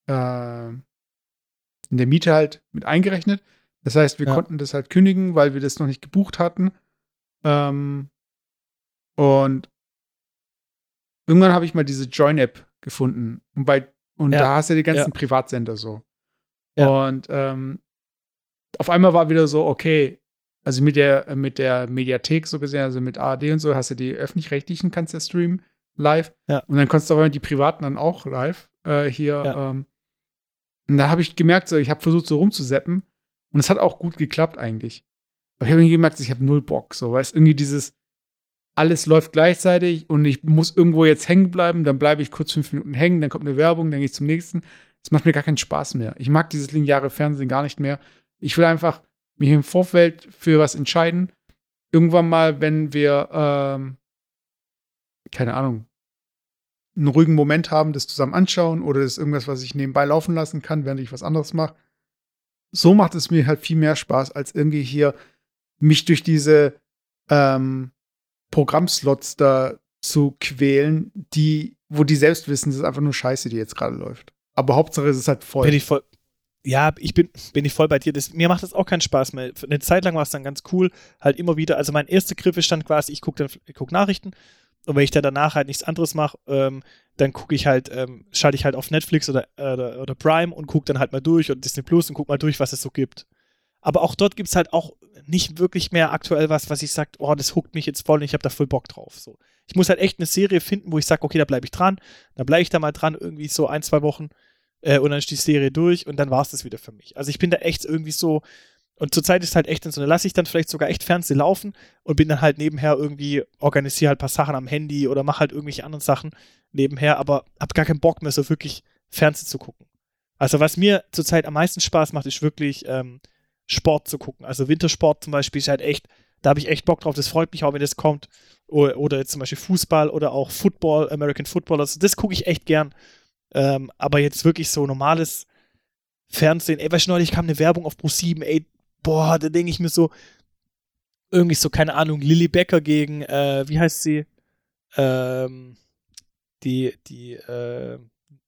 äh, in der Miete halt mit eingerechnet. Das heißt, wir Ja. konnten das halt kündigen, weil wir das noch nicht gebucht hatten. Ähm, und irgendwann habe ich mal diese Join-App gefunden. Und bei, und Ja. da hast du die ganzen Ja. Privatsender so. Und ähm, auf einmal war wieder so, okay, also mit der, mit der Mediathek so gesehen, also mit ARD und so, hast du die öffentlich-rechtlichen, kannst du streamen live. Ja. Und dann konntest du aber die privaten dann auch live äh, hier. Ja. Ähm, und da habe ich gemerkt, so, ich habe versucht, so rumzuseppen. Und es hat auch gut geklappt eigentlich. Aber ich habe irgendwie gemerkt, ich habe null Bock. So, weil es irgendwie dieses, alles läuft gleichzeitig und ich muss irgendwo jetzt hängen bleiben, dann bleibe ich kurz fünf Minuten hängen, dann kommt eine Werbung, dann gehe ich zum nächsten. Das macht mir gar keinen Spaß mehr. Ich mag dieses lineare Fernsehen gar nicht mehr. Ich will einfach mich im Vorfeld für was entscheiden irgendwann mal, wenn wir, ähm, keine Ahnung, einen ruhigen Moment haben, das zusammen anschauen oder ist irgendwas, was ich nebenbei laufen lassen kann, während ich was anderes mache. So macht es mir halt viel mehr Spaß, als irgendwie hier mich durch diese ähm, Programmslots da zu quälen, die, wo die selbst wissen, das ist einfach nur Scheiße, die jetzt gerade läuft. Aber Hauptsache es ist halt voll. Bin ich voll. Ja, ich bin, bin ich voll bei dir. Das, mir macht das auch keinen Spaß mehr. Eine Zeit lang war es dann ganz cool, halt immer wieder. Also mein erster Griff ist dann quasi, ich gucke guck Nachrichten und wenn ich dann danach halt nichts anderes mache, ähm, dann gucke ich halt, ähm, schalte ich halt auf Netflix oder, äh, oder, Prime und gucke dann halt mal durch und Disney Plus und gucke mal durch, was es so gibt. Aber auch dort gibt es halt auch nicht wirklich mehr aktuell was, was ich sage, oh, das huckt mich jetzt voll und ich habe da voll Bock drauf. So. Ich muss halt echt eine Serie finden, wo ich sage, okay, da bleibe ich dran, dann bleibe ich da mal dran, irgendwie so ein, zwei Wochen äh, und dann ist die Serie durch und dann war es das wieder für mich. Also ich bin da echt irgendwie so, und zurzeit ist halt echt so, da lasse ich dann vielleicht sogar echt Fernsehen laufen und bin dann halt nebenher irgendwie, organisiere halt ein paar Sachen am Handy oder mache halt irgendwelche anderen Sachen nebenher, aber habe gar keinen Bock mehr, so wirklich Fernsehen zu gucken. Also was mir zurzeit am meisten Spaß macht, ist wirklich ähm, Sport zu gucken. Also Wintersport zum Beispiel ist halt echt, da habe ich echt Bock drauf. Das freut mich auch, wenn das kommt. Oder, oder jetzt zum Beispiel Fußball oder auch Football, American Football. Also das gucke ich echt gern. Ähm, aber jetzt wirklich so normales Fernsehen. Ey, weißt du, neulich kam eine Werbung auf Pro7, ey, boah, da denke ich mir so, irgendwie so, keine Ahnung, Lilly Becker gegen, äh, wie heißt sie? Ähm, die, die, äh,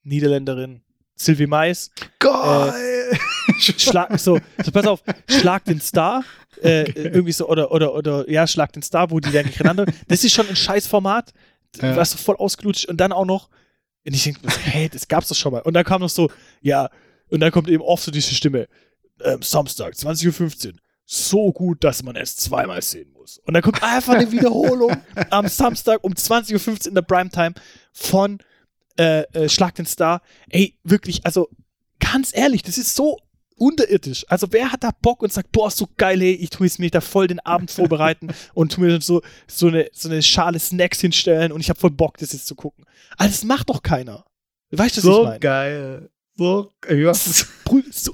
Niederländerin Sylvie Mais. Geil! Schlag, so, so, pass auf, Schlag den Star, äh, irgendwie so, oder, oder, oder, ja, Schlag den Star, wo die dann gegeneinander. Das ist schon ein Scheißformat, Ja. was so voll ausgelutscht und dann auch noch, und ich denke, hey, das gab's doch schon mal. Und dann kam noch so, ja, und dann kommt eben oft so diese Stimme, ähm, Samstag, 20.15 Uhr. So gut, dass man es zweimal sehen muss. Und dann kommt einfach eine Wiederholung am Samstag um 20.15 Uhr in der Primetime von äh, äh, Schlag den Star. Ey, wirklich, also ganz ehrlich, das ist so unterirdisch. Also wer hat da Bock und sagt, boah, ist so geil, hey, ich tue es mir da voll den Abend vorbereiten und tu mir dann so, so, eine, so eine Schale Snacks hinstellen und ich habe voll Bock, das jetzt zu gucken. Also das macht doch keiner. Weißt du, was ich so meine? geil. So, ja, das ist-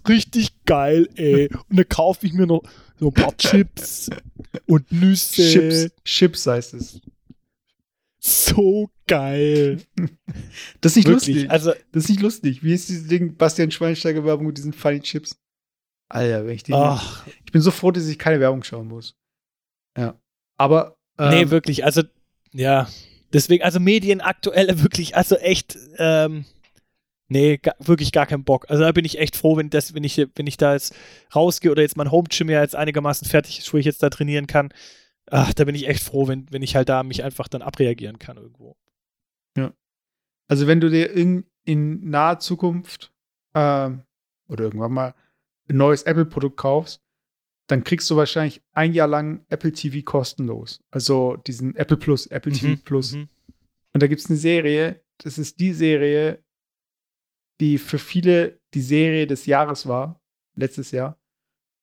richtig geil, ey. Und dann kaufe ich mir noch so ein paar Chips und Nüsse. Chips. Chips heißt es. So geil. Das ist nicht Wirklich. lustig. Also, Das ist nicht lustig. Wie ist dieses Ding, Bastian Schweinsteiger Werbung mit diesen funny Chips? Alter, wenn ich den. ach, Ich bin so froh, dass ich keine Werbung schauen muss. Ja. Aber. nee, ähm, wirklich. Also, ja. Deswegen, also Medien aktuell wirklich, also echt, ähm, nee, ga, wirklich gar keinen Bock. Also da bin ich echt froh, wenn das, wenn ich, wenn ich da jetzt rausgehe oder jetzt mein Home Gym ja jetzt einigermaßen fertig ist, wo ich jetzt da trainieren kann. Ach, da bin ich echt froh, wenn, wenn ich halt da mich einfach dann abreagieren kann irgendwo. Also, wenn du dir in, in naher Zukunft ähm, oder irgendwann mal ein neues Apple-Produkt kaufst, dann kriegst du wahrscheinlich ein Jahr lang Apple TV kostenlos. Also diesen Apple Plus, Apple TV Plus. Mhm. Und da gibt es eine Serie, das ist die Serie, die für viele die Serie des Jahres war, letztes Jahr.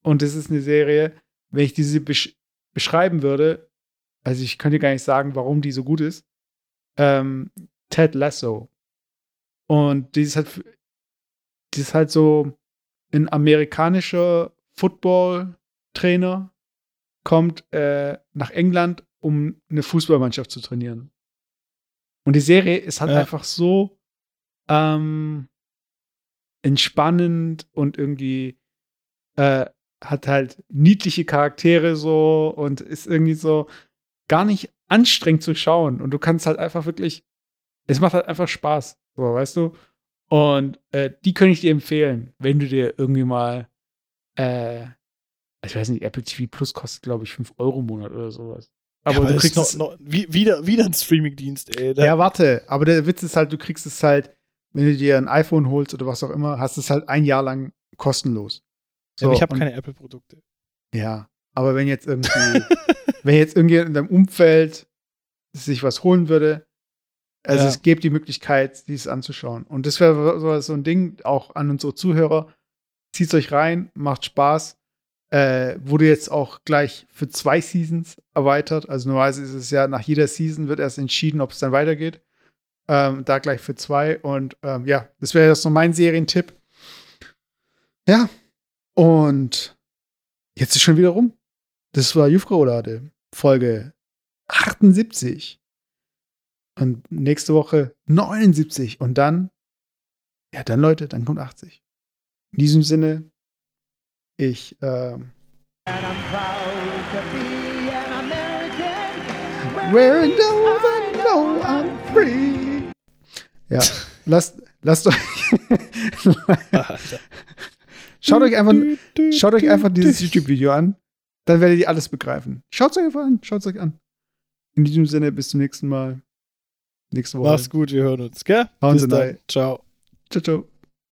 Und das ist eine Serie, wenn ich diese besch beschreiben würde, also ich könnte gar nicht sagen, warum die so gut ist, ähm, Ted Lasso. Und die ist halt, die ist halt so ein amerikanischer Football-Trainer, kommt äh, nach England, um eine Fußballmannschaft zu trainieren. Und die Serie ist halt Ja. einfach so ähm, entspannend und irgendwie äh, hat halt niedliche Charaktere so und ist irgendwie so gar nicht anstrengend zu schauen. Und du kannst halt einfach wirklich, es macht halt einfach Spaß, so, weißt du? Und äh, die könnte ich dir empfehlen, wenn du dir irgendwie mal, äh, ich weiß nicht, Apple TV Plus kostet, glaube ich, 5 Euro im Monat oder sowas. Aber, Ja, aber du kriegst noch, noch, wie, wieder, wieder ein Streamingdienst, ey. Ja, warte, aber der Witz ist halt, du kriegst es halt, wenn du dir ein iPhone holst oder was auch immer, hast du es halt ein Jahr lang kostenlos. aber ich habe keine Apple-Produkte. Ja, aber wenn jetzt irgendwie, wenn jetzt irgendjemand in deinem Umfeld sich was holen würde, also Ja. es gibt die Möglichkeit, dies anzuschauen. Und das wäre so, so ein Ding, auch an unsere Zuhörer. Zieht euch rein, macht Spaß. Äh, wurde jetzt auch gleich für zwei Seasons erweitert. Also normalerweise ist es ja nach jeder Season wird erst entschieden, ob es dann weitergeht. Ähm, da gleich für zwei. Und ähm, ja, das wäre jetzt noch mein Serientipp. Ja. Und jetzt ist schon wieder rum. Das war Jufka Olade. Folge 78. Und nächste Woche 79. Und dann, ja, dann Leute, dann kommt 80. In diesem Sinne, ich, ähm, And I'm proud to be an American. wearing no one know I'm free. Ja, lasst, lasst euch, schaut euch einfach, schaut euch einfach dieses YouTube-Video an. Dann werdet ihr alles begreifen. Schaut es euch einfach an, schaut es euch an. In diesem Sinne, bis zum nächsten Mal. Nächste Woche. Mach's gut, wir hören uns, gell? Hauen Bis Sie dann. Ciao. Ciao, ciao.